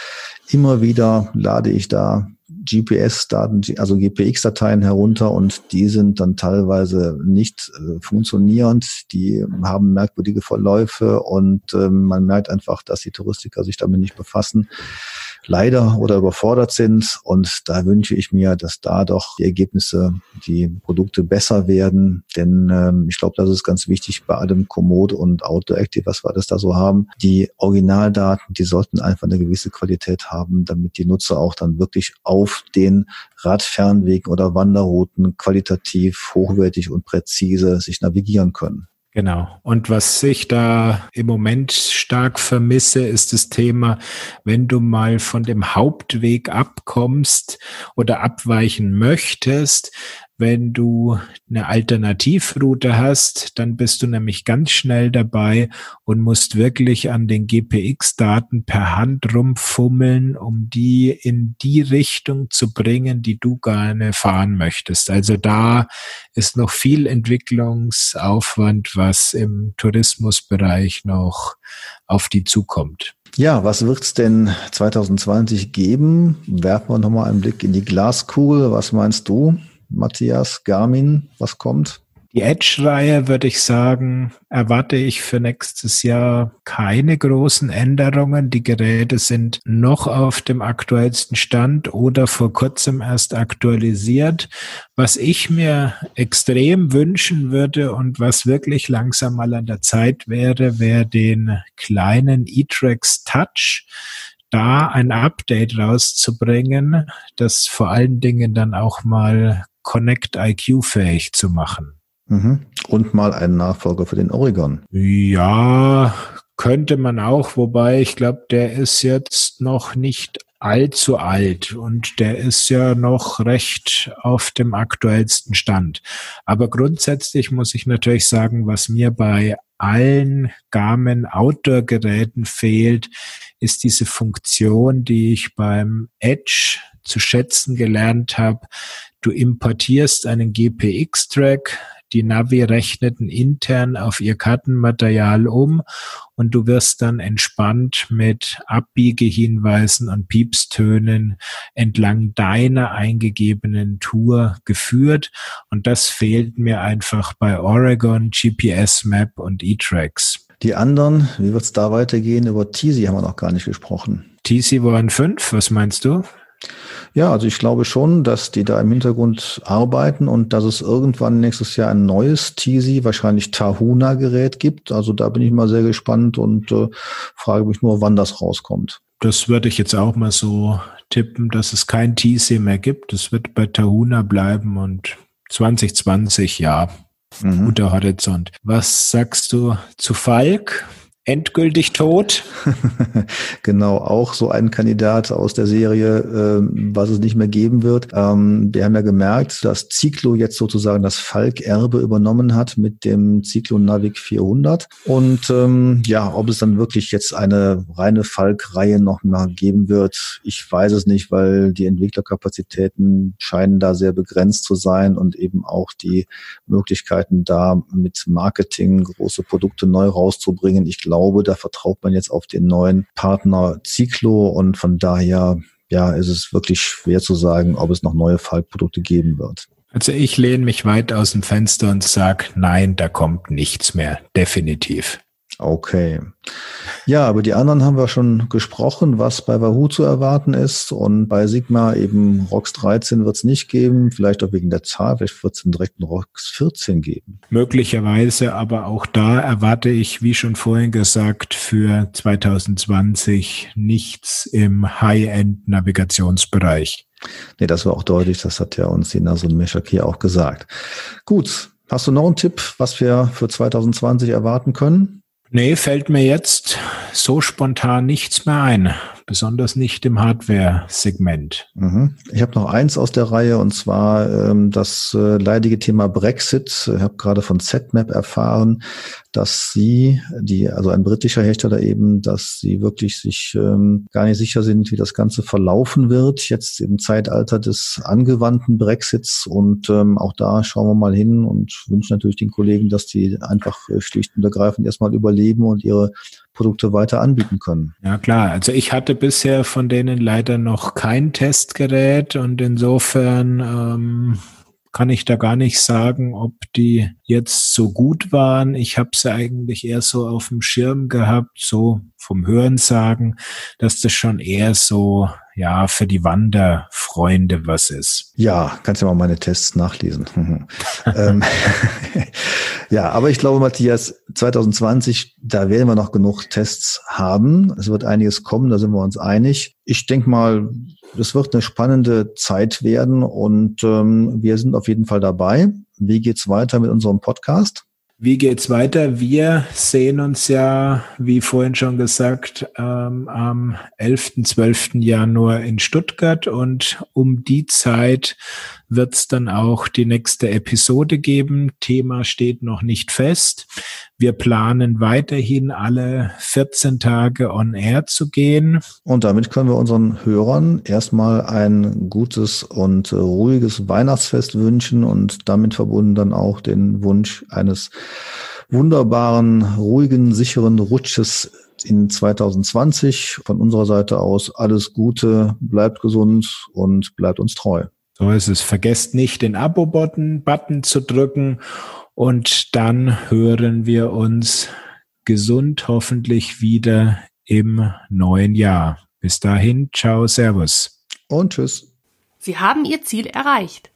C: Immer wieder lade ich da GPS-Daten, also GPX-Dateien herunter und die sind dann teilweise nicht äh, funktionierend. Die haben merkwürdige Verläufe und äh, man merkt einfach, dass die Touristiker sich damit nicht befassen leider oder überfordert sind. Und da wünsche ich mir, dass da doch die Ergebnisse, die Produkte besser werden. Denn ähm, ich glaube, das ist ganz wichtig bei allem Komoot und Outdoor Active, was wir das da so haben. Die Originaldaten, die sollten einfach eine gewisse Qualität haben, damit die Nutzer auch dann wirklich auf den Radfernwegen oder Wanderrouten qualitativ, hochwertig und präzise sich navigieren können.
A: Genau. Und was ich da im Moment stark vermisse, ist das Thema, wenn du mal von dem Hauptweg abkommst oder abweichen möchtest, wenn du eine Alternativroute hast, dann bist du nämlich ganz schnell dabei und musst wirklich an den GPX-Daten per Hand rumfummeln, um die in die Richtung zu bringen, die du gerne fahren möchtest. Also da ist noch viel Entwicklungsaufwand, was im Tourismusbereich noch auf die zukommt.
C: Ja, was wird's denn 2020 geben? Werfen wir nochmal einen Blick in die Glaskugel. Was meinst du? Matthias, Garmin, was kommt?
A: Die Edge-Reihe, würde ich sagen, erwarte ich für nächstes Jahr keine großen Änderungen. Die Geräte sind noch auf dem aktuellsten Stand oder vor kurzem erst aktualisiert. Was ich mir extrem wünschen würde und was wirklich langsam mal an der Zeit wäre, wäre den kleinen E-Trax Touch da ein Update rauszubringen, das vor allen Dingen dann auch mal Connect IQ fähig zu machen.
C: Mhm. Und mal einen Nachfolger für den Oregon.
A: Ja, könnte man auch, wobei ich glaube, der ist jetzt noch nicht allzu alt und der ist ja noch recht auf dem aktuellsten Stand. Aber grundsätzlich muss ich natürlich sagen, was mir bei allen Garmin Outdoor Geräten fehlt, ist diese Funktion, die ich beim Edge zu schätzen gelernt habe, Du importierst einen GPX-Track, die Navi rechnet intern auf ihr Kartenmaterial um und du wirst dann entspannt mit Abbiegehinweisen und Piepstönen entlang deiner eingegebenen Tour geführt. Und das fehlt mir einfach bei Oregon, GPS Map und E-Tracks.
C: Die anderen, wie wird es da weitergehen? Über Teasy haben wir noch gar nicht gesprochen.
A: Teasy waren fünf, was meinst du?
C: Ja, also ich glaube schon, dass die da im Hintergrund arbeiten und dass es irgendwann nächstes Jahr ein neues Teasy, wahrscheinlich Tahuna-Gerät gibt. Also da bin ich mal sehr gespannt und äh, frage mich nur, wann das rauskommt.
A: Das würde ich jetzt auch mal so tippen, dass es kein Teasy mehr gibt. Es wird bei Tahuna bleiben und 2020, ja, mhm. guter Horizont. Was sagst du zu Falk? Endgültig tot.
C: genau, auch so ein Kandidat aus der Serie, äh, was es nicht mehr geben wird. Ähm, wir haben ja gemerkt, dass Ciclo jetzt sozusagen das Falk-Erbe übernommen hat mit dem Ciclo Navic 400. Und ähm, ja, ob es dann wirklich jetzt eine reine Falk-Reihe noch mal geben wird, ich weiß es nicht, weil die Entwicklerkapazitäten scheinen da sehr begrenzt zu sein und eben auch die Möglichkeiten da mit Marketing große Produkte neu rauszubringen. Ich glaube, glaube, da vertraut man jetzt auf den neuen Partner Ciclo und von daher ja, ist es wirklich schwer zu sagen, ob es noch neue Falkprodukte geben wird.
A: Also ich lehne mich weit aus dem Fenster und sage, nein, da kommt nichts mehr, definitiv.
C: Okay. Ja, über die anderen haben wir schon gesprochen, was bei Wahoo zu erwarten ist. Und bei Sigma eben ROX 13 wird es nicht geben, vielleicht auch wegen der Zahl, vielleicht wird es einen direkten ROX 14 geben.
A: Möglicherweise, aber auch da erwarte ich, wie schon vorhin gesagt, für 2020 nichts im High-End-Navigationsbereich.
C: Nee, das war auch deutlich, das hat ja uns die Nasun Meshak hier auch gesagt. Gut, hast du noch einen Tipp, was wir für 2020 erwarten können?
A: Nee, fällt mir jetzt so spontan nichts mehr ein besonders nicht im Hardware-Segment.
C: Mhm. Ich habe noch eins aus der Reihe und zwar ähm, das äh, leidige Thema Brexit. Ich habe gerade von ZMAP erfahren, dass sie, die, also ein britischer Hersteller eben, dass sie wirklich sich ähm, gar nicht sicher sind, wie das Ganze verlaufen wird, jetzt im Zeitalter des angewandten Brexits. Und ähm, auch da schauen wir mal hin und wünschen natürlich den Kollegen, dass die einfach äh, schlicht und ergreifend erstmal überleben und ihre Produkte weiter anbieten können.
A: Ja klar, also ich hatte bisher von denen leider noch kein Testgerät und insofern ähm, kann ich da gar nicht sagen, ob die jetzt so gut waren. Ich habe sie eigentlich eher so auf dem Schirm gehabt, so vom Hören sagen, dass das schon eher so ja für die Wanderfreunde was ist.
C: Ja, kannst du mal meine Tests nachlesen. ähm, ja, aber ich glaube, Matthias, 2020, da werden wir noch genug Tests haben. Es wird einiges kommen, da sind wir uns einig. Ich denke mal, es wird eine spannende Zeit werden und ähm, wir sind auf jeden Fall dabei. Wie geht's weiter mit unserem Podcast?
A: Wie geht's weiter? Wir sehen uns ja, wie vorhin schon gesagt, ähm, am 11., 12. Januar in Stuttgart und um die Zeit wird es dann auch die nächste Episode geben. Thema steht noch nicht fest. Wir planen weiterhin alle 14 Tage on air zu gehen.
C: Und damit können wir unseren Hörern erstmal ein gutes und ruhiges Weihnachtsfest wünschen und damit verbunden dann auch den Wunsch eines wunderbaren, ruhigen, sicheren Rutsches in 2020. Von unserer Seite aus alles Gute, bleibt gesund und bleibt uns treu.
A: So ist es. Vergesst nicht, den Abo-Button Button zu drücken und dann hören wir uns gesund hoffentlich wieder im neuen Jahr. Bis dahin, ciao, servus.
C: Und tschüss.
H: Sie haben Ihr Ziel erreicht.